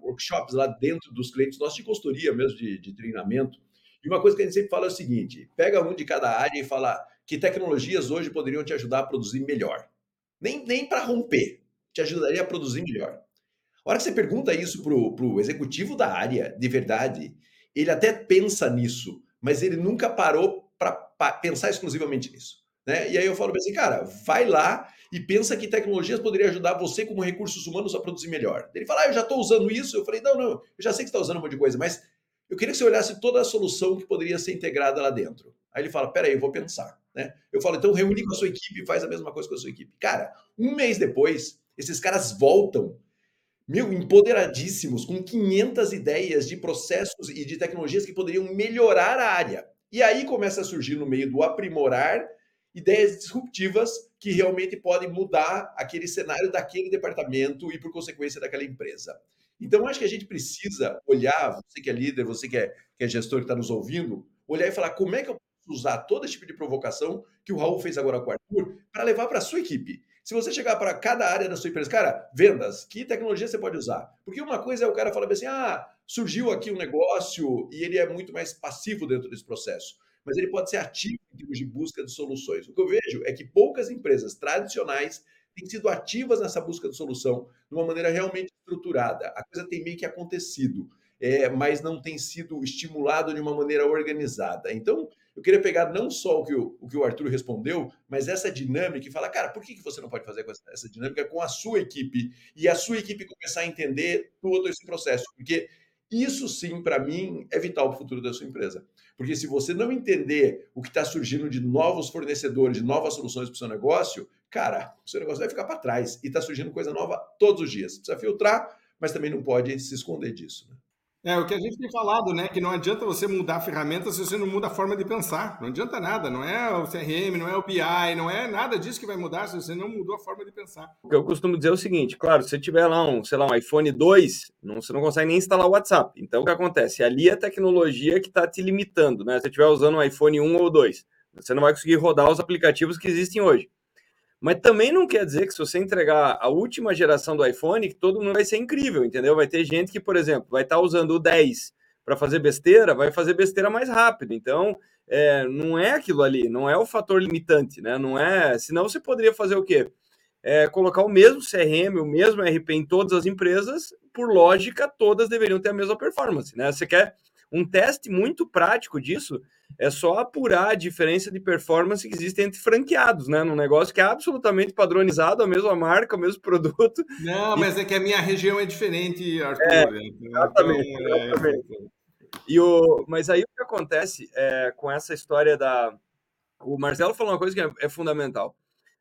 Workshops lá dentro dos clientes, nós de consultoria mesmo, de, de treinamento. E uma coisa que a gente sempre fala é o seguinte: pega um de cada área e fala que tecnologias hoje poderiam te ajudar a produzir melhor. Nem, nem para romper, te ajudaria a produzir melhor. A hora que você pergunta isso para o executivo da área, de verdade, ele até pensa nisso, mas ele nunca parou para pensar exclusivamente nisso. Né? E aí eu falo assim, cara, vai lá e pensa que tecnologias poderiam ajudar você como recursos humanos a produzir melhor. Ele fala, ah, eu já estou usando isso. Eu falei, não, não, eu já sei que você está usando um monte de coisa, mas eu queria que você olhasse toda a solução que poderia ser integrada lá dentro. Aí ele fala, peraí, eu vou pensar. Né? Eu falo, então reúne com a sua equipe e faz a mesma coisa com a sua equipe. Cara, um mês depois, esses caras voltam, meu, empoderadíssimos, com 500 ideias de processos e de tecnologias que poderiam melhorar a área. E aí começa a surgir no meio do aprimorar ideias disruptivas que realmente podem mudar aquele cenário daquele departamento e, por consequência, daquela empresa. Então, acho que a gente precisa olhar, você que é líder, você que é, que é gestor que está nos ouvindo, olhar e falar como é que eu posso usar todo esse tipo de provocação que o Raul fez agora com o Arthur para levar para a sua equipe. Se você chegar para cada área da sua empresa, cara, vendas, que tecnologia você pode usar? Porque uma coisa é o cara falar assim, ah, surgiu aqui um negócio e ele é muito mais passivo dentro desse processo. Mas ele pode ser ativo em termos de busca de soluções. O que eu vejo é que poucas empresas tradicionais têm sido ativas nessa busca de solução de uma maneira realmente estruturada. A coisa tem meio que acontecido, é, mas não tem sido estimulado de uma maneira organizada. Então, eu queria pegar não só o que o, o, que o Arthur respondeu, mas essa dinâmica e falar, cara, por que, que você não pode fazer essa, essa dinâmica com a sua equipe e a sua equipe começar a entender todo esse processo? Porque isso sim, para mim, é vital para o futuro da sua empresa. Porque se você não entender o que está surgindo de novos fornecedores, de novas soluções para o seu negócio, cara, o seu negócio vai ficar para trás. E está surgindo coisa nova todos os dias. Precisa filtrar, mas também não pode se esconder disso. Né? É o que a gente tem falado, né? Que não adianta você mudar a ferramenta se você não muda a forma de pensar. Não adianta nada. Não é o CRM, não é o BI, não é nada disso que vai mudar se você não mudou a forma de pensar. O que eu costumo dizer é o seguinte: claro, se você tiver lá um, sei lá, um iPhone 2, não, você não consegue nem instalar o WhatsApp. Então o que acontece? Ali é a tecnologia que está te limitando, né? Se você estiver usando um iPhone 1 ou 2, você não vai conseguir rodar os aplicativos que existem hoje. Mas também não quer dizer que se você entregar a última geração do iPhone, que todo mundo vai ser incrível, entendeu? Vai ter gente que, por exemplo, vai estar tá usando o 10 para fazer besteira, vai fazer besteira mais rápido. Então, é, não é aquilo ali, não é o fator limitante, né? Não é. Senão você poderia fazer o quê? É, colocar o mesmo CRM, o mesmo RP em todas as empresas, por lógica, todas deveriam ter a mesma performance, né? Você quer um teste muito prático disso é só apurar a diferença de performance que existe entre franqueados, né? Num negócio que é absolutamente padronizado, a mesma marca, o mesmo produto. Não, e... mas é que a minha região é diferente, Arthur. É, exatamente, então, é... exatamente. E o... Mas aí o que acontece é, com essa história da. O Marcelo falou uma coisa que é, é fundamental.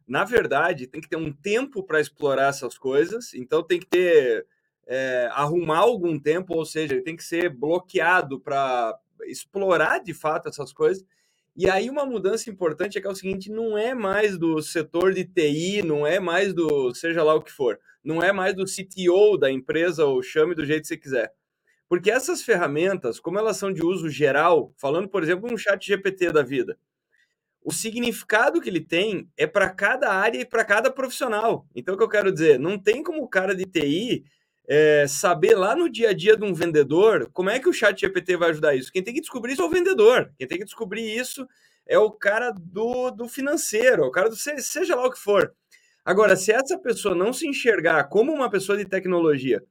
Na verdade, tem que ter um tempo para explorar essas coisas, então tem que ter. É, arrumar algum tempo, ou seja, ele tem que ser bloqueado para explorar de fato essas coisas. E aí uma mudança importante é que é o seguinte, não é mais do setor de TI, não é mais do seja lá o que for, não é mais do CTO da empresa ou chame do jeito que você quiser. Porque essas ferramentas, como elas são de uso geral, falando, por exemplo, um chat GPT da vida, o significado que ele tem é para cada área e para cada profissional. Então, o que eu quero dizer, não tem como o cara de TI é, saber lá no dia a dia de um vendedor como é que o chat GPT vai ajudar isso. Quem tem que descobrir isso é o vendedor. Quem tem que descobrir isso é o cara do, do financeiro, o cara do seja lá o que for. Agora, se essa pessoa não se enxergar como uma pessoa de tecnologia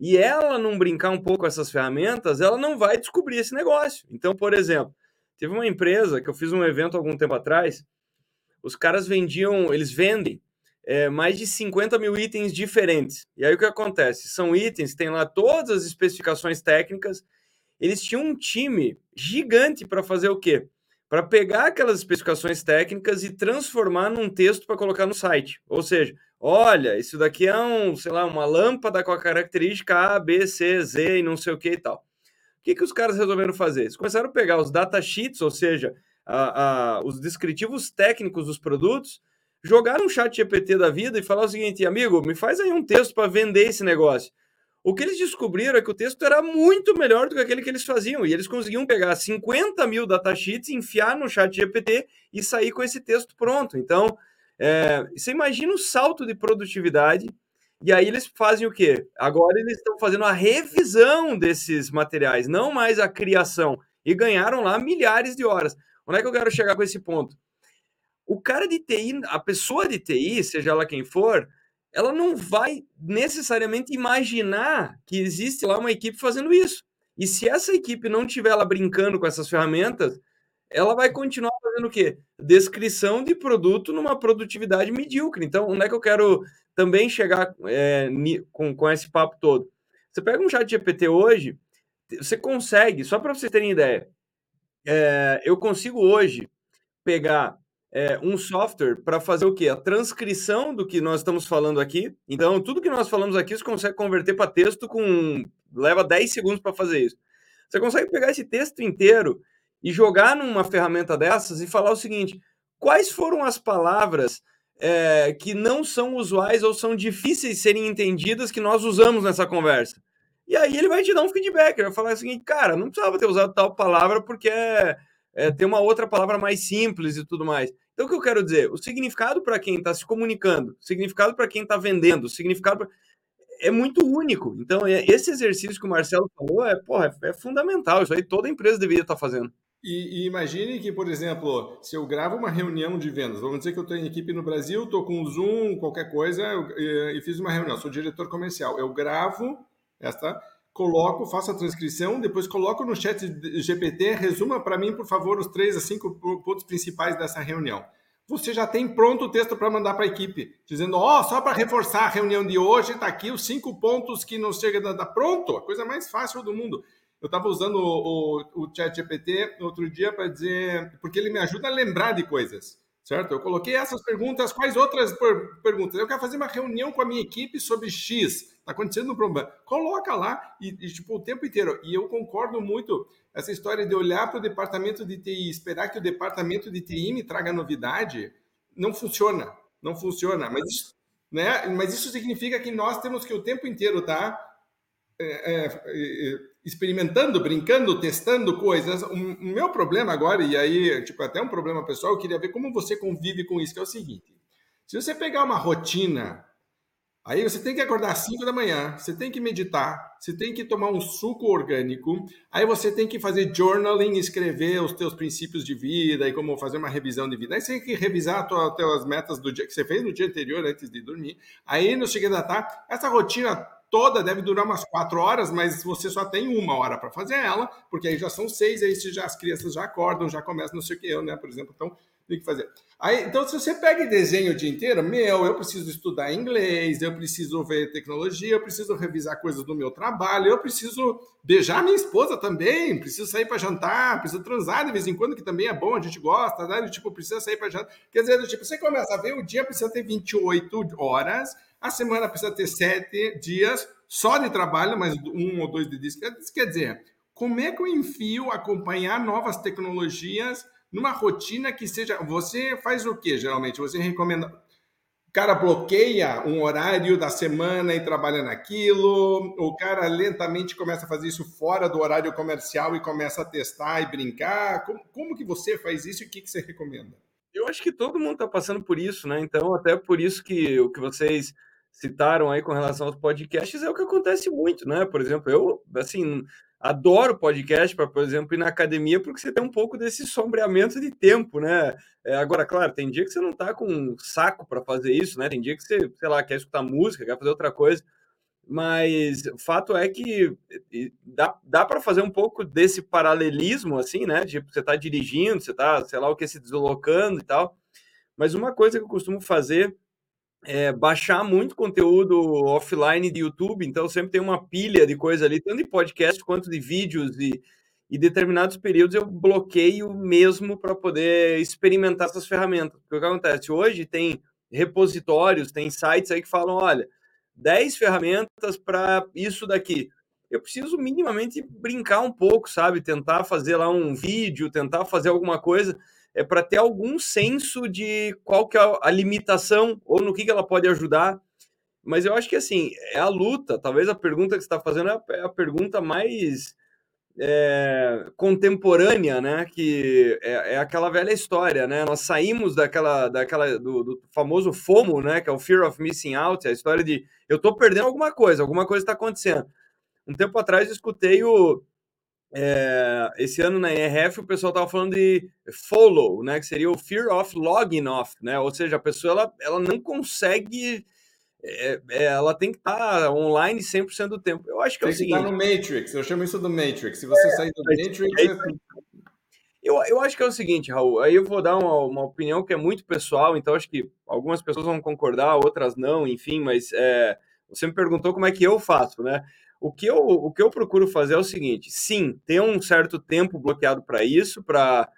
e ela não brincar um pouco com essas ferramentas, ela não vai descobrir esse negócio. Então, por exemplo, teve uma empresa que eu fiz um evento algum tempo atrás, os caras vendiam, eles vendem é, mais de 50 mil itens diferentes. E aí o que acontece? São itens têm lá todas as especificações técnicas. Eles tinham um time gigante para fazer o quê? Para pegar aquelas especificações técnicas e transformar num texto para colocar no site. Ou seja, olha, isso daqui é um, sei lá, uma lâmpada com a característica A, B, C, Z e não sei o que e tal. O que, que os caras resolveram fazer? Eles começaram a pegar os datasheets, ou seja, a, a, os descritivos técnicos dos produtos, jogar um chat GPT da vida e falar o seguinte, amigo, me faz aí um texto para vender esse negócio. O que eles descobriram é que o texto era muito melhor do que aquele que eles faziam. E eles conseguiam pegar 50 mil datasheets, enfiar no chat GPT e sair com esse texto pronto. Então, é, você imagina o salto de produtividade. E aí eles fazem o quê? Agora eles estão fazendo a revisão desses materiais, não mais a criação. E ganharam lá milhares de horas. Onde é que eu quero chegar com esse ponto? O cara de TI, a pessoa de TI, seja ela quem for, ela não vai necessariamente imaginar que existe lá uma equipe fazendo isso. E se essa equipe não estiver lá brincando com essas ferramentas, ela vai continuar fazendo o quê? Descrição de produto numa produtividade medíocre. Então, onde é que eu quero também chegar é, com, com esse papo todo? Você pega um chat GPT hoje, você consegue, só para vocês terem ideia, é, eu consigo hoje pegar é, um software para fazer o quê? A transcrição do que nós estamos falando aqui. Então, tudo que nós falamos aqui, você consegue converter para texto com. leva 10 segundos para fazer isso. Você consegue pegar esse texto inteiro e jogar numa ferramenta dessas e falar o seguinte: quais foram as palavras é, que não são usuais ou são difíceis de serem entendidas que nós usamos nessa conversa? E aí ele vai te dar um feedback, ele vai falar o seguinte, cara, não precisava ter usado tal palavra porque é, é, uma outra palavra mais simples e tudo mais. Então, o que eu quero dizer? O significado para quem está se comunicando, significado para quem está vendendo, significado pra... é muito único. Então, é, esse exercício que o Marcelo falou é, porra, é, é fundamental. Isso aí toda empresa deveria estar tá fazendo. E, e, imagine que, por exemplo, se eu gravo uma reunião de vendas, vamos dizer que eu tenho equipe no Brasil, estou com Zoom, qualquer coisa, e, e fiz uma reunião, sou diretor comercial. Eu gravo esta, coloco, faço a transcrição, depois coloco no chat GPT, resuma para mim, por favor, os três a cinco pontos principais dessa reunião. Você já tem pronto o texto para mandar para a equipe, dizendo, ó, oh, só para reforçar a reunião de hoje, está aqui os cinco pontos que não chega a dar pronto, a coisa mais fácil do mundo. Eu estava usando o, o, o chat GPT outro dia para dizer, porque ele me ajuda a lembrar de coisas certo? Eu coloquei essas perguntas, quais outras per perguntas? Eu quero fazer uma reunião com a minha equipe sobre X, está acontecendo um problema. Coloca lá e, e, tipo, o tempo inteiro. E eu concordo muito essa história de olhar para o departamento de TI, esperar que o departamento de TI me traga novidade, não funciona, não funciona. Mas isso, né? Mas isso significa que nós temos que o tempo inteiro tá, é, é, é, experimentando, brincando, testando coisas. O, meu problema agora, e aí, tipo, até um problema pessoal, eu queria ver como você convive com isso, que é o seguinte. Se você pegar uma rotina, aí você tem que acordar às 5 da manhã, você tem que meditar, você tem que tomar um suco orgânico, aí você tem que fazer journaling, escrever os teus princípios de vida e como fazer uma revisão de vida. Aí você tem que revisar as tuas metas do dia que você fez no dia anterior, antes de dormir. Aí no seguinte da tarde, essa rotina toda deve durar umas quatro horas, mas você só tem uma hora para fazer ela, porque aí já são seis, aí já, as crianças já acordam, já começam, não sei o que eu, né, por exemplo, então tem que fazer. Aí, então, se você pega e desenha o dia inteiro, meu, eu preciso estudar inglês, eu preciso ver tecnologia, eu preciso revisar coisas do meu trabalho, eu preciso beijar minha esposa também, preciso sair para jantar, preciso transar de vez em quando, que também é bom, a gente gosta, né? Tipo, precisa sair para jantar. Quer dizer, tipo, você começa a ver, o dia precisa ter 28 horas, a semana precisa ter sete dias só de trabalho, mas um ou dois de disco. Quer dizer, como é que eu enfio acompanhar novas tecnologias numa rotina que seja. Você faz o que geralmente? Você recomenda. O cara bloqueia um horário da semana e trabalha naquilo, o cara lentamente começa a fazer isso fora do horário comercial e começa a testar e brincar. Como, como que você faz isso e o que, que você recomenda? Eu acho que todo mundo está passando por isso, né? Então, até por isso que o que vocês citaram aí com relação aos podcasts é o que acontece muito, né? Por exemplo, eu, assim, adoro podcast para, por exemplo, ir na academia, porque você tem um pouco desse sombreamento de tempo, né? É, agora, claro, tem dia que você não tá com saco para fazer isso, né? Tem dia que você, sei lá, quer escutar música, quer fazer outra coisa. Mas o fato é que dá, dá para fazer um pouco desse paralelismo, assim, né? Tipo, você está dirigindo, você está, sei lá o que, se deslocando e tal. Mas uma coisa que eu costumo fazer é, baixar muito conteúdo offline de YouTube, então sempre tem uma pilha de coisa ali, tanto de podcast quanto de vídeos e, e determinados períodos eu bloqueio mesmo para poder experimentar essas ferramentas. Porque o que acontece? Hoje tem repositórios, tem sites aí que falam, olha, 10 ferramentas para isso daqui. Eu preciso minimamente brincar um pouco, sabe? Tentar fazer lá um vídeo, tentar fazer alguma coisa é para ter algum senso de qual que é a limitação ou no que, que ela pode ajudar. Mas eu acho que assim, é a luta. Talvez a pergunta que você está fazendo é, é a pergunta mais é, contemporânea, né? Que é, é, aquela velha história, né? Nós saímos daquela, daquela do, do, famoso FOMO, né? Que é o Fear of Missing Out, a história de eu estou perdendo alguma coisa, alguma coisa está acontecendo. Um tempo atrás eu escutei o, é, esse ano na ERF o pessoal estava falando de follow, né, que seria o fear of logging off, né, ou seja, a pessoa ela, ela não consegue, é, é, ela tem que estar tá online 100% do tempo. Eu acho que tem é o seguinte... Que estar no Matrix, eu chamo isso do Matrix, se você é, sair do Matrix... Eu, eu acho que é o seguinte, Raul, aí eu vou dar uma, uma opinião que é muito pessoal, então acho que algumas pessoas vão concordar, outras não, enfim, mas é, você me perguntou como é que eu faço, né? O que, eu, o que eu procuro fazer é o seguinte: sim, ter um certo tempo bloqueado para isso, para.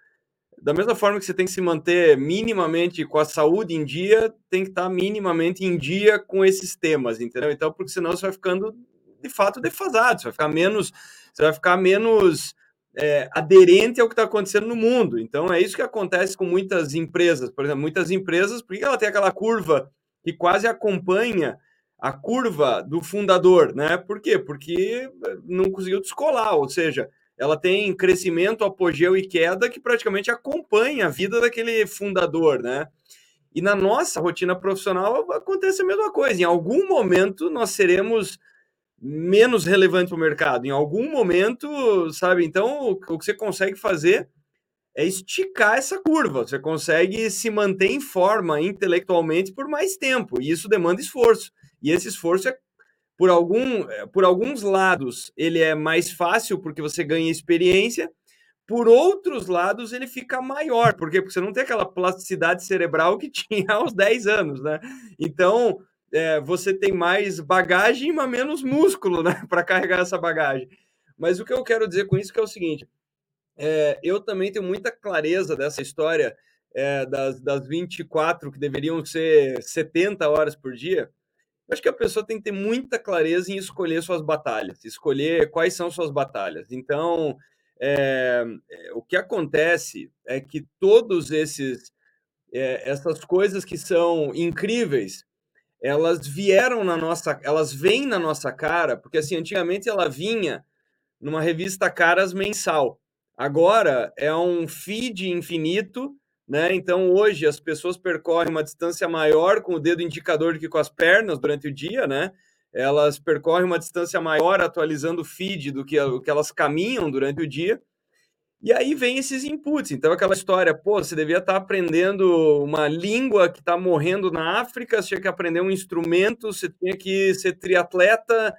Da mesma forma que você tem que se manter minimamente com a saúde em dia, tem que estar minimamente em dia com esses temas, entendeu? Então, porque senão você vai ficando de fato defasado, você vai ficar menos, você vai ficar menos é, aderente ao que está acontecendo no mundo. Então, é isso que acontece com muitas empresas. Por exemplo, muitas empresas, porque ela tem aquela curva que quase acompanha a curva do fundador, né? Por quê? Porque não conseguiu descolar, ou seja, ela tem crescimento, apogeu e queda que praticamente acompanha a vida daquele fundador, né? E na nossa rotina profissional acontece a mesma coisa. Em algum momento nós seremos menos relevantes para o mercado. Em algum momento, sabe? Então, o que você consegue fazer é esticar essa curva. Você consegue se manter em forma intelectualmente por mais tempo, e isso demanda esforço. E esse esforço é por, algum, por alguns lados, ele é mais fácil porque você ganha experiência, por outros lados, ele fica maior, porque você não tem aquela plasticidade cerebral que tinha aos 10 anos, né? Então, é, você tem mais bagagem, mas menos músculo, né? Para carregar essa bagagem. Mas o que eu quero dizer com isso é o seguinte: é, eu também tenho muita clareza dessa história é, das, das 24 que deveriam ser 70 horas por dia. Acho que a pessoa tem que ter muita clareza em escolher suas batalhas, escolher quais são suas batalhas. Então, é, o que acontece é que todos esses é, essas coisas que são incríveis, elas vieram na nossa, elas vêm na nossa cara, porque assim, antigamente ela vinha numa revista Caras mensal. Agora é um feed infinito, né? Então hoje as pessoas percorrem uma distância maior com o dedo indicador do que com as pernas durante o dia, né? Elas percorrem uma distância maior atualizando o feed do que o que elas caminham durante o dia. E aí vem esses inputs. Então, aquela história, pô, você devia estar aprendendo uma língua que está morrendo na África, você tinha que aprender um instrumento, você tinha que ser triatleta.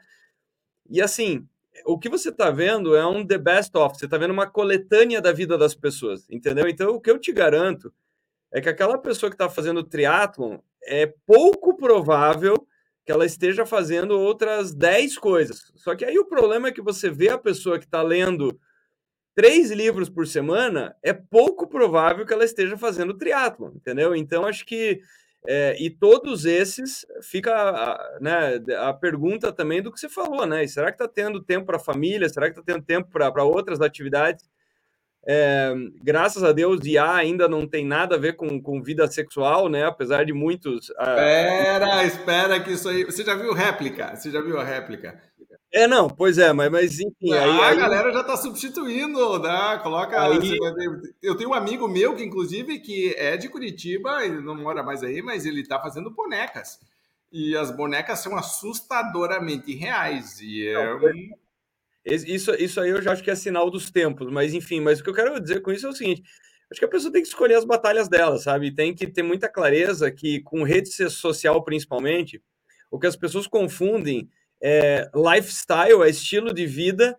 E assim, o que você está vendo é um the best of, você está vendo uma coletânea da vida das pessoas, entendeu? Então, o que eu te garanto é que aquela pessoa que está fazendo triatlon é pouco provável que ela esteja fazendo outras 10 coisas. Só que aí o problema é que você vê a pessoa que está lendo três livros por semana, é pouco provável que ela esteja fazendo triatlon, entendeu? Então, acho que é, e todos esses fica a, né, a pergunta também do que você falou, né? será que está tendo tempo para a família? Será que está tendo tempo para outras atividades? É, graças a Deus, IA ainda não tem nada a ver com, com vida sexual, né? Apesar de muitos. Espera, espera que isso aí. Você já viu réplica? Você já viu a réplica? É, não, pois é, mas, mas enfim. Ah, aí, a aí... galera já está substituindo, né? Coloca. Aí... Eu tenho um amigo meu que, inclusive, que é de Curitiba, ele não mora mais aí, mas ele está fazendo bonecas. E as bonecas são assustadoramente reais. E é um... Isso, isso aí eu já acho que é sinal dos tempos, mas enfim, mas o que eu quero dizer com isso é o seguinte: acho que a pessoa tem que escolher as batalhas dela, sabe? Tem que ter muita clareza que, com rede social principalmente, o que as pessoas confundem é, lifestyle, é estilo de vida,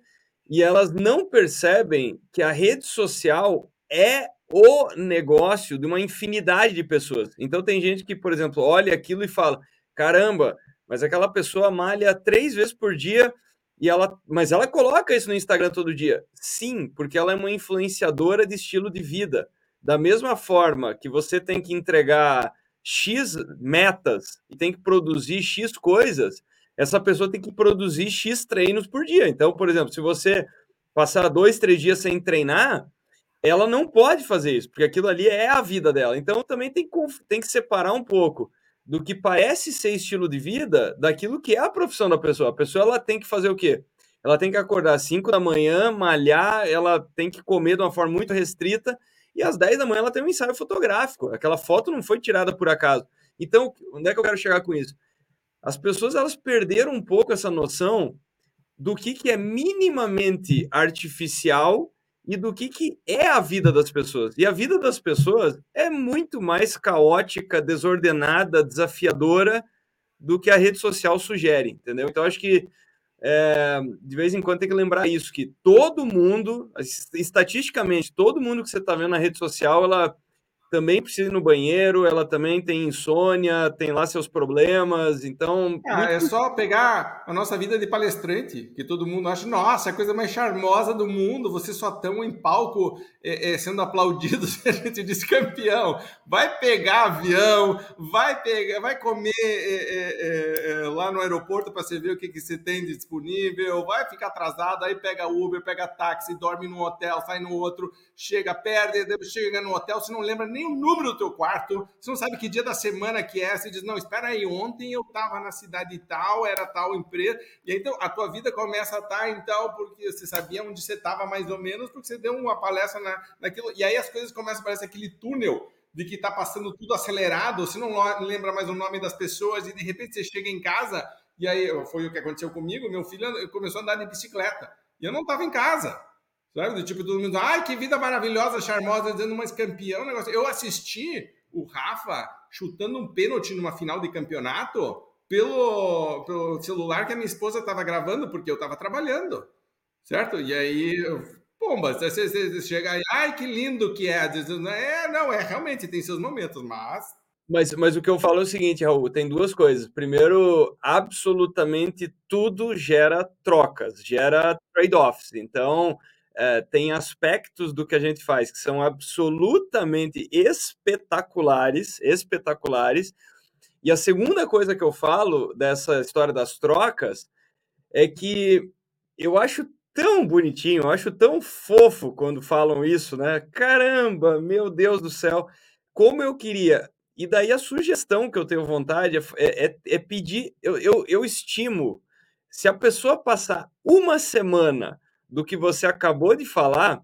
e elas não percebem que a rede social é o negócio de uma infinidade de pessoas. Então tem gente que, por exemplo, olha aquilo e fala: caramba, mas aquela pessoa malha três vezes por dia e ela, mas ela coloca isso no Instagram todo dia. Sim, porque ela é uma influenciadora de estilo de vida. Da mesma forma que você tem que entregar X metas e tem que produzir X coisas, essa pessoa tem que produzir X treinos por dia. Então, por exemplo, se você passar dois, três dias sem treinar, ela não pode fazer isso, porque aquilo ali é a vida dela. Então, também tem que, tem que separar um pouco do que parece ser estilo de vida daquilo que é a profissão da pessoa. A pessoa ela tem que fazer o quê? Ela tem que acordar às 5 da manhã, malhar, ela tem que comer de uma forma muito restrita, e às 10 da manhã ela tem um ensaio fotográfico. Aquela foto não foi tirada por acaso. Então, onde é que eu quero chegar com isso? As pessoas elas perderam um pouco essa noção do que, que é minimamente artificial e do que, que é a vida das pessoas. E a vida das pessoas é muito mais caótica, desordenada, desafiadora do que a rede social sugere, entendeu? Então, acho que é, de vez em quando tem que lembrar isso, que todo mundo, estatisticamente, todo mundo que você está vendo na rede social, ela também precisa ir no banheiro, ela também tem insônia, tem lá seus problemas, então... Ah, muito... É só pegar a nossa vida de palestrante, que todo mundo acha, nossa, a coisa mais charmosa do mundo, vocês só estão em palco é, é, sendo aplaudidos, a gente diz campeão, vai pegar avião, vai pegar, vai comer é, é, é, lá no aeroporto para você ver o que, que você tem disponível, vai ficar atrasado, aí pega Uber, pega táxi, dorme num hotel, sai no outro, chega, perde, chega no hotel, você não lembra nem nem o número do teu quarto, você não sabe que dia da semana que é, você diz, não, espera aí, ontem eu estava na cidade tal, era tal empresa, e aí, então a tua vida começa a estar, tá, então, porque você sabia onde você estava mais ou menos, porque você deu uma palestra na, naquilo, e aí as coisas começam a parecer aquele túnel de que está passando tudo acelerado, você não lembra mais o nome das pessoas, e de repente você chega em casa, e aí foi o que aconteceu comigo, meu filho começou a andar de bicicleta, e eu não estava em casa, Sabe? Do tipo, todo mundo, ai, que vida maravilhosa, charmosa, dizendo, mas campeão, negócio. Eu assisti o Rafa chutando um pênalti numa final de campeonato pelo, pelo celular que a minha esposa estava gravando, porque eu estava trabalhando, certo? E aí, pomba, você, você, chega aí, ai, que lindo que é. É, não, é, realmente tem seus momentos, mas mas, mas o que eu falo é o seguinte, Raul, tem duas coisas. Primeiro, absolutamente tudo gera trocas, gera trade-offs. Então, é, tem aspectos do que a gente faz que são absolutamente espetaculares, espetaculares. E a segunda coisa que eu falo dessa história das trocas é que eu acho tão bonitinho, eu acho tão fofo quando falam isso, né? Caramba, meu Deus do céu, como eu queria e daí a sugestão que eu tenho vontade é, é, é, é pedir, eu, eu, eu estimo, se a pessoa passar uma semana do que você acabou de falar,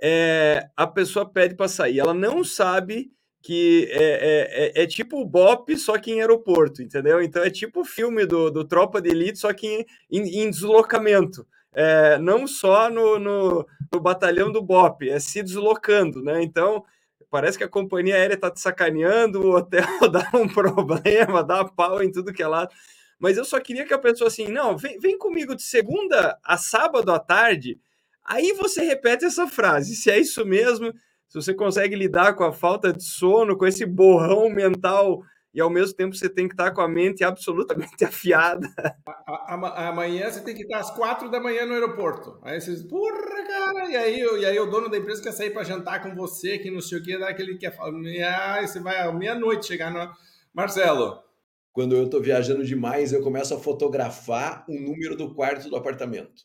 é, a pessoa pede para sair. Ela não sabe que é, é, é, é, tipo o BOP, só que em aeroporto, entendeu? Então é tipo o filme do, do Tropa de Elite, só que em, em, em deslocamento. É, não só no, no, no, batalhão do BOP, é se deslocando, né? Então parece que a companhia aérea está te sacaneando, o hotel dá um problema, dá pau em tudo que é lado. Mas eu só queria que a pessoa assim, não, vem, vem comigo de segunda a sábado à tarde, aí você repete essa frase, se é isso mesmo, se você consegue lidar com a falta de sono, com esse borrão mental e ao mesmo tempo você tem que estar com a mente absolutamente afiada. A, a, amanhã você tem que estar às quatro da manhã no aeroporto. Aí vocês, porra, cara, e aí, e aí o dono da empresa quer sair para jantar com você, que não sei o que, daquele que falar, ah, você vai à meia-noite chegar no. Marcelo. Quando eu estou viajando demais, eu começo a fotografar o número do quarto do apartamento.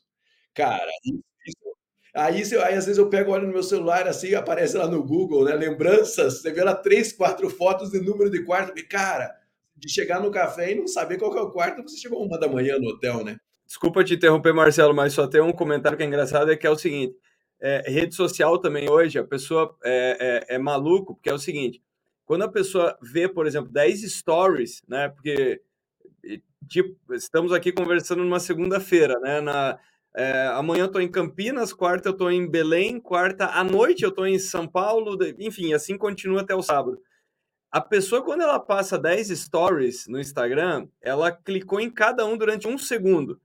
Cara, Aí, aí, às vezes eu pego, olho no meu celular assim, aparece lá no Google, né? Lembranças, você vê lá três, quatro fotos de número de quarto. E, cara, de chegar no café e não saber qual é o quarto, você chegou uma da manhã no hotel, né? Desculpa te interromper, Marcelo, mas só tem um comentário que é engraçado, é que é o seguinte, é, rede social também hoje, a pessoa é, é, é, maluco, porque é o seguinte, quando a pessoa vê, por exemplo, 10 stories, né, porque tipo, estamos aqui conversando numa segunda-feira, né, na, é, amanhã eu estou em Campinas, quarta eu estou em Belém, quarta à noite eu estou em São Paulo, enfim, assim continua até o sábado. A pessoa, quando ela passa 10 stories no Instagram, ela clicou em cada um durante um segundo.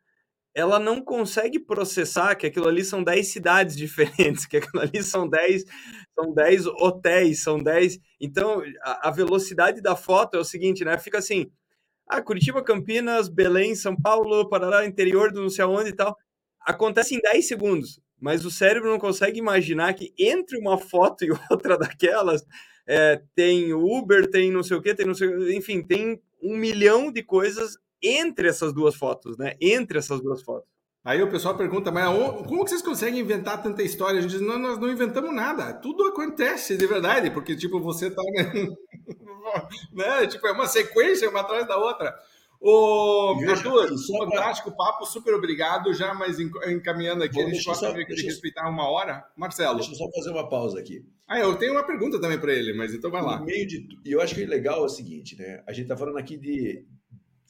Ela não consegue processar que aquilo ali são 10 cidades diferentes, que aquilo ali são 10, são 10 hotéis, são 10. Então, a, a velocidade da foto é o seguinte, né? Fica assim: ah, Curitiba, Campinas, Belém, São Paulo, Parará, interior do não sei aonde e tal acontece em 10 segundos, mas o cérebro não consegue imaginar que entre uma foto e outra daquelas é, tem Uber, tem não sei o que, tem não sei, enfim, tem um milhão de coisas entre essas duas fotos, né? Entre essas duas fotos. Aí o pessoal pergunta, mas como que vocês conseguem inventar tanta história? A gente diz, não, nós não inventamos nada. Tudo acontece de verdade, porque, tipo, você tá... né? Tipo, é uma sequência, uma atrás da outra. Ô, Arthur, fantástico papo, super obrigado. Já, mas encaminhando aqui, Bom, a gente gosta de, de respeitar uma hora. Marcelo. Deixa eu só fazer uma pausa aqui. Ah, eu tenho uma pergunta também para ele, mas então vai lá. No meio de, e eu acho que o legal é o seguinte, né? A gente está falando aqui de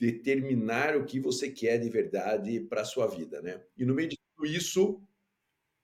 determinar o que você quer de verdade para a sua vida, né? E no meio de tudo isso,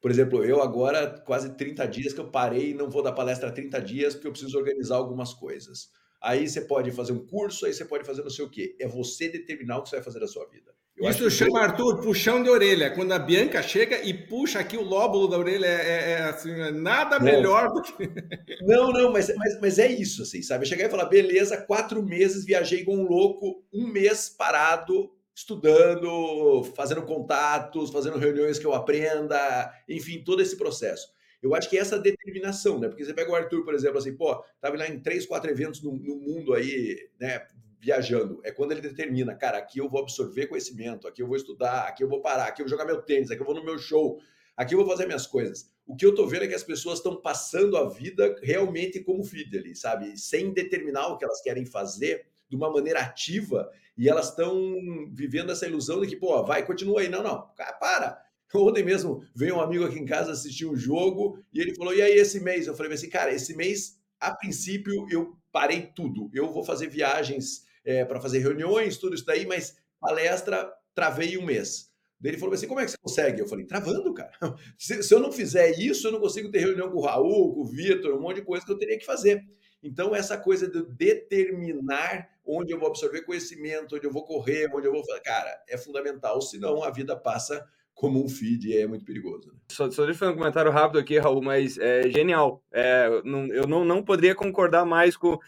por exemplo, eu agora, quase 30 dias que eu parei, não vou dar palestra há 30 dias, porque eu preciso organizar algumas coisas. Aí você pode fazer um curso, aí você pode fazer não sei o quê. É você determinar o que você vai fazer da sua vida. Eu Isso chama, que... Arthur, puxão de orelha. Quando a Bianca chega e puxa aqui o lóbulo da orelha, é, é, é assim, é nada não. melhor do que. Não, não, mas, mas, mas é isso, assim, sabe? Eu chegar e falar, beleza, quatro meses, viajei com um louco, um mês parado, estudando, fazendo contatos, fazendo reuniões que eu aprenda, enfim, todo esse processo. Eu acho que é essa determinação, né? Porque você pega o Arthur, por exemplo, assim, pô, tava lá em três, quatro eventos no, no mundo aí, né? Viajando. É quando ele determina, cara, aqui eu vou absorver conhecimento, aqui eu vou estudar, aqui eu vou parar, aqui eu vou jogar meu tênis, aqui eu vou no meu show, aqui eu vou fazer minhas coisas. O que eu tô vendo é que as pessoas estão passando a vida realmente como feed ali, sabe? Sem determinar o que elas querem fazer de uma maneira ativa e elas estão vivendo essa ilusão de que, pô, vai, continua aí. Não, não, para Ontem mesmo veio um amigo aqui em casa assistir um jogo e ele falou: E aí, esse mês? Eu falei assim, cara, esse mês, a princípio, eu parei tudo. Eu vou fazer viagens é, para fazer reuniões, tudo isso daí, mas palestra, travei um mês. ele falou assim: como é que você consegue? Eu falei, travando, cara. Se, se, eu não fizer isso, eu não consigo ter reunião com o Raul, com o Vitor, um monte de coisa que eu teria que fazer. Então, essa coisa de determinar onde eu vou absorver conhecimento, onde eu vou correr, onde eu vou. Cara, é fundamental, senão a vida passa como um feed e é muito perigoso. Né? Só, só deixa eu fazer um comentário rápido aqui, Raul, mas é genial. É, não, eu não, não poderia concordar mais com,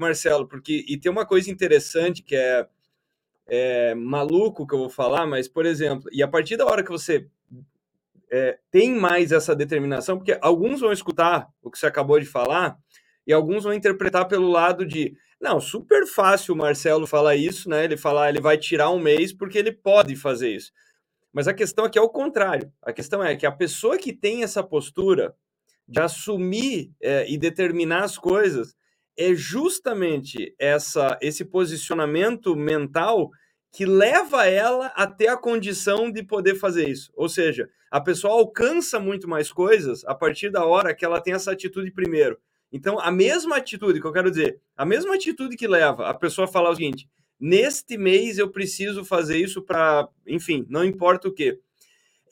Marcelo, porque e tem uma coisa interessante que é, é maluco que eu vou falar, mas, por exemplo, e a partir da hora que você é, tem mais essa determinação, porque alguns vão escutar o que você acabou de falar e alguns vão interpretar pelo lado de não, super fácil o Marcelo falar isso, né? Ele falar, ele vai tirar um mês porque ele pode fazer isso. Mas a questão aqui é o contrário. A questão é que a pessoa que tem essa postura de assumir é, e determinar as coisas é justamente essa esse posicionamento mental que leva ela até a condição de poder fazer isso. Ou seja, a pessoa alcança muito mais coisas a partir da hora que ela tem essa atitude primeiro. Então, a mesma atitude que eu quero dizer, a mesma atitude que leva a pessoa a falar o seguinte: neste mês eu preciso fazer isso para, enfim, não importa o que.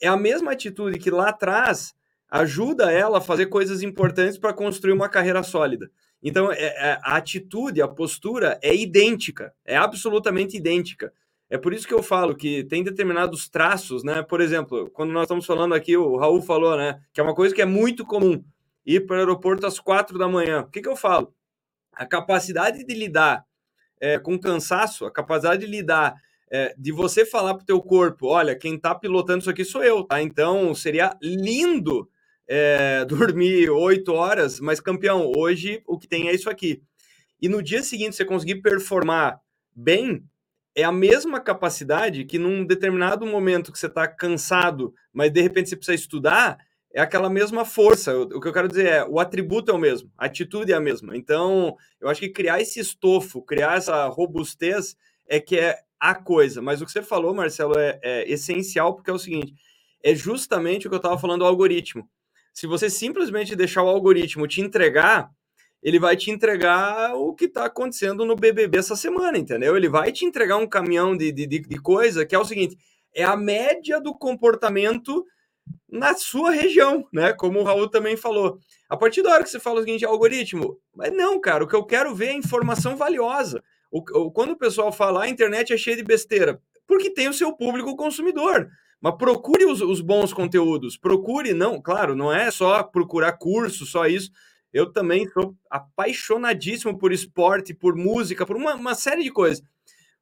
É a mesma atitude que lá atrás ajuda ela a fazer coisas importantes para construir uma carreira sólida. Então, é, é, a atitude, a postura é idêntica, é absolutamente idêntica. É por isso que eu falo que tem determinados traços, né? Por exemplo, quando nós estamos falando aqui, o Raul falou, né? Que é uma coisa que é muito comum ir para o aeroporto às quatro da manhã. O que, que eu falo? A capacidade de lidar é, com cansaço, a capacidade de lidar, é, de você falar para o teu corpo, olha, quem está pilotando isso aqui sou eu, tá? Então seria lindo é, dormir oito horas, mas campeão, hoje o que tem é isso aqui. E no dia seguinte você conseguir performar bem, é a mesma capacidade que num determinado momento que você está cansado, mas de repente você precisa estudar, é aquela mesma força. O, que eu quero dizer é, o atributo é o mesmo, a atitude é a mesma. Então, eu acho que criar esse estofo, criar essa robustez é que é a coisa. Mas o que você falou, Marcelo, é, é essencial, porque é o seguinte, é justamente o que eu estava falando do algoritmo. Se você simplesmente deixar o algoritmo te entregar, ele vai te entregar o que está acontecendo no BBB essa semana, entendeu? Ele vai te entregar um caminhão de, de, de coisa que é o seguinte, é a média do comportamento na sua região, né? Como o Raul também falou. A partir da hora que você fala o seguinte, algoritmo, mas não, cara, o que eu quero ver é informação valiosa. O, o, quando o pessoal fala, ah, a internet é cheia de besteira, porque tem o seu público consumidor. Mas procure os, os bons conteúdos, procure, não, claro, não é só procurar curso, só isso. Eu também sou apaixonadíssimo por esporte, por música, por uma, uma série de coisas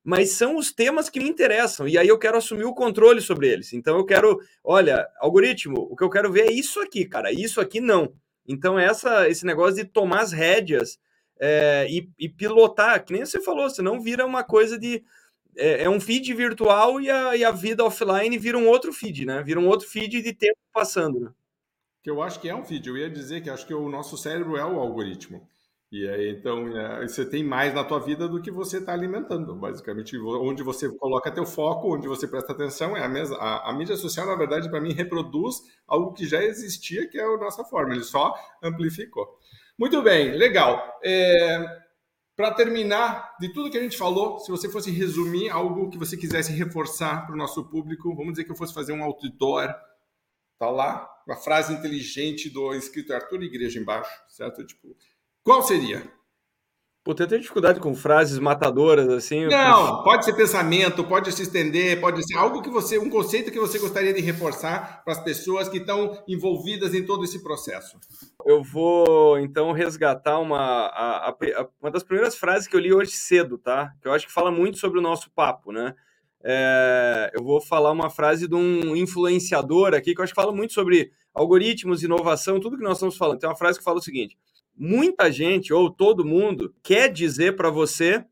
mas são os temas que me interessam, e aí eu quero assumir o controle sobre eles. Então eu quero, olha, algoritmo, o que eu quero ver é isso aqui, cara, isso aqui não. Então essa, esse negócio de tomar as rédeas é, e, e, pilotar, que nem você falou, senão vira uma coisa de. É, é um feed virtual e a, e a, vida offline vira um outro feed, né? Vira um outro feed de tempo passando, né? Que eu acho que é um feed. Eu ia dizer que acho que o nosso cérebro é o algoritmo. E aí, então, é, você tem mais na tua vida do que você está alimentando. Basicamente, onde você coloca teu foco, onde você presta atenção, é a mesma. A, a mídia social, na verdade, para mim, reproduz algo que já existia, que é a nossa forma. Ele só amplificou. Muito bem, legal. É, para terminar, de tudo que a gente falou, se você fosse resumir algo que você quisesse reforçar para o nosso público, vamos dizer que eu fosse fazer um outdoor, tá lá, uma frase inteligente do escrito Arthur Igreja embaixo, certo? Tipo, qual seria? Pô, eu tenho dificuldade com frases matadoras assim. Não, pode ser pensamento, pode se estender, pode ser algo que você, um conceito que você gostaria de reforçar para as pessoas que estão envolvidas em todo esse processo. Eu vou então resgatar uma, a, a, uma das primeiras frases que eu li hoje cedo, tá? Que eu acho que fala muito sobre o nosso papo, né? É, eu vou falar uma frase de um influenciador aqui que eu acho que fala muito sobre algoritmos, inovação, tudo que nós estamos falando. Tem uma frase que fala o seguinte: muita gente ou todo mundo quer dizer para você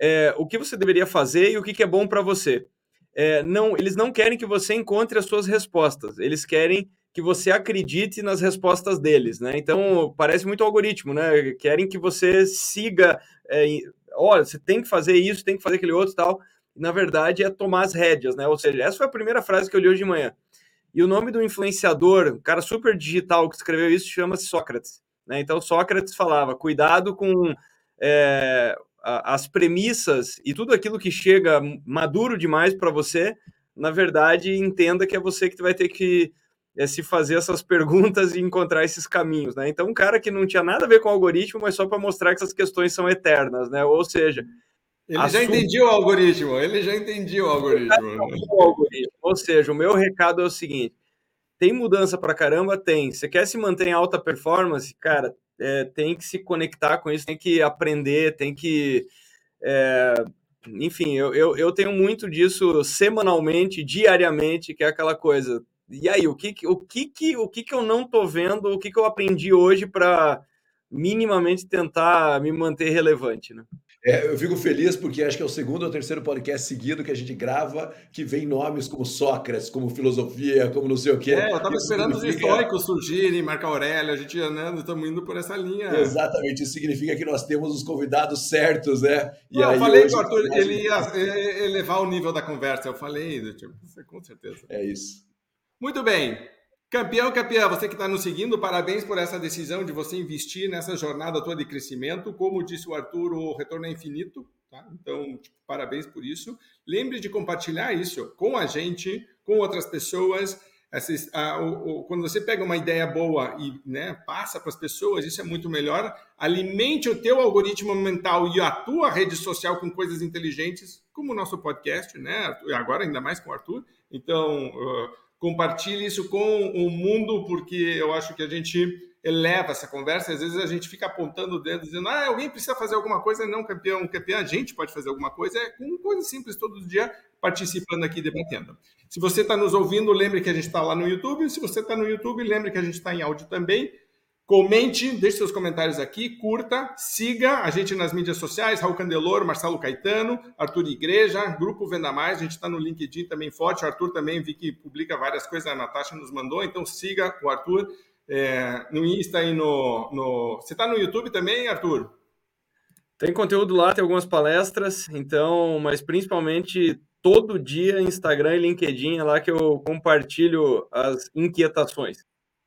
é, o que você deveria fazer e o que, que é bom para você. É, não, eles não querem que você encontre as suas respostas, eles querem que você acredite nas respostas deles, né? Então parece muito algoritmo, né? Querem que você siga, é, olha, você tem que fazer isso, tem que fazer aquele outro, tal. Na verdade é tomar as rédeas, né? Ou seja, essa foi a primeira frase que eu li hoje de manhã. E o nome do influenciador, um cara super digital que escreveu isso, chama-se Sócrates. Né? Então, Sócrates falava: cuidado com é, as premissas e tudo aquilo que chega maduro demais para você na verdade, entenda que é você que vai ter que é, se fazer essas perguntas e encontrar esses caminhos, né? Então, um cara que não tinha nada a ver com o algoritmo, mas só para mostrar que essas questões são eternas, né? Ou seja, ele já entendia o algoritmo, ele já entendia algoritmo. o algoritmo. Ou seja, o meu recado é o seguinte: tem mudança para caramba? Tem. Você quer se manter em alta performance? Cara, é, tem que se conectar com isso, tem que aprender, tem que. É, enfim, eu, eu, eu tenho muito disso semanalmente, diariamente, que é aquela coisa. E aí, o que, o que, que, o que, que eu não tô vendo, o que, que eu aprendi hoje para minimamente tentar me manter relevante, né? É, eu fico feliz porque acho que é o segundo ou terceiro podcast seguido que a gente grava que vem nomes como Sócrates, como filosofia, como não sei o quê. É, eu estava esperando significa... os históricos surgirem, Marco Aurélio, a gente né, estamos indo por essa linha. Exatamente, isso significa que nós temos os convidados certos, né? E não, aí, eu falei que o Arthur ele ia elevar o nível da conversa, eu falei, tipo, com certeza. É isso. Muito bem. Campeão, campeão, você que está nos seguindo, parabéns por essa decisão de você investir nessa jornada toda de crescimento. Como disse o Arthur, o retorno é infinito, tá? Então, tipo, parabéns por isso. Lembre de compartilhar isso com a gente, com outras pessoas. quando você pega uma ideia boa e né, passa para as pessoas, isso é muito melhor. Alimente o teu algoritmo mental e a tua rede social com coisas inteligentes, como o nosso podcast, né? Agora ainda mais com o Arthur. Então, uh, compartilhe isso com o mundo, porque eu acho que a gente eleva essa conversa. Às vezes a gente fica apontando o dedo, dizendo, ah, alguém precisa fazer alguma coisa. Não, campeão, campeão, a gente pode fazer alguma coisa. É com coisa simples todo dia, participando aqui, debatendo. Se você está nos ouvindo, lembre que a gente está lá no YouTube. Se você está no YouTube, lembre que a gente está em áudio também. Comente, deixe seus comentários aqui, curta, siga a gente nas mídias sociais, Raul Candeloro, Marcelo Caetano, Arthur Igreja, Grupo Venda Mais, a gente está no LinkedIn também forte, o Arthur também vi que publica várias coisas, a Natasha nos mandou, então siga o Arthur é, no Insta e no, no... Você está no YouTube também, Arthur? Tem conteúdo lá, tem algumas palestras, então, mas principalmente todo dia Instagram e LinkedIn é lá que eu compartilho as inquietações.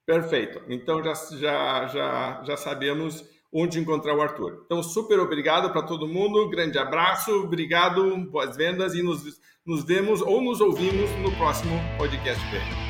Perfeito. Então já, já, já, já sabemos onde encontrar o Arthur. Então, super obrigado para todo mundo, grande abraço, obrigado, boas vendas e nos, nos vemos ou nos ouvimos no próximo podcast.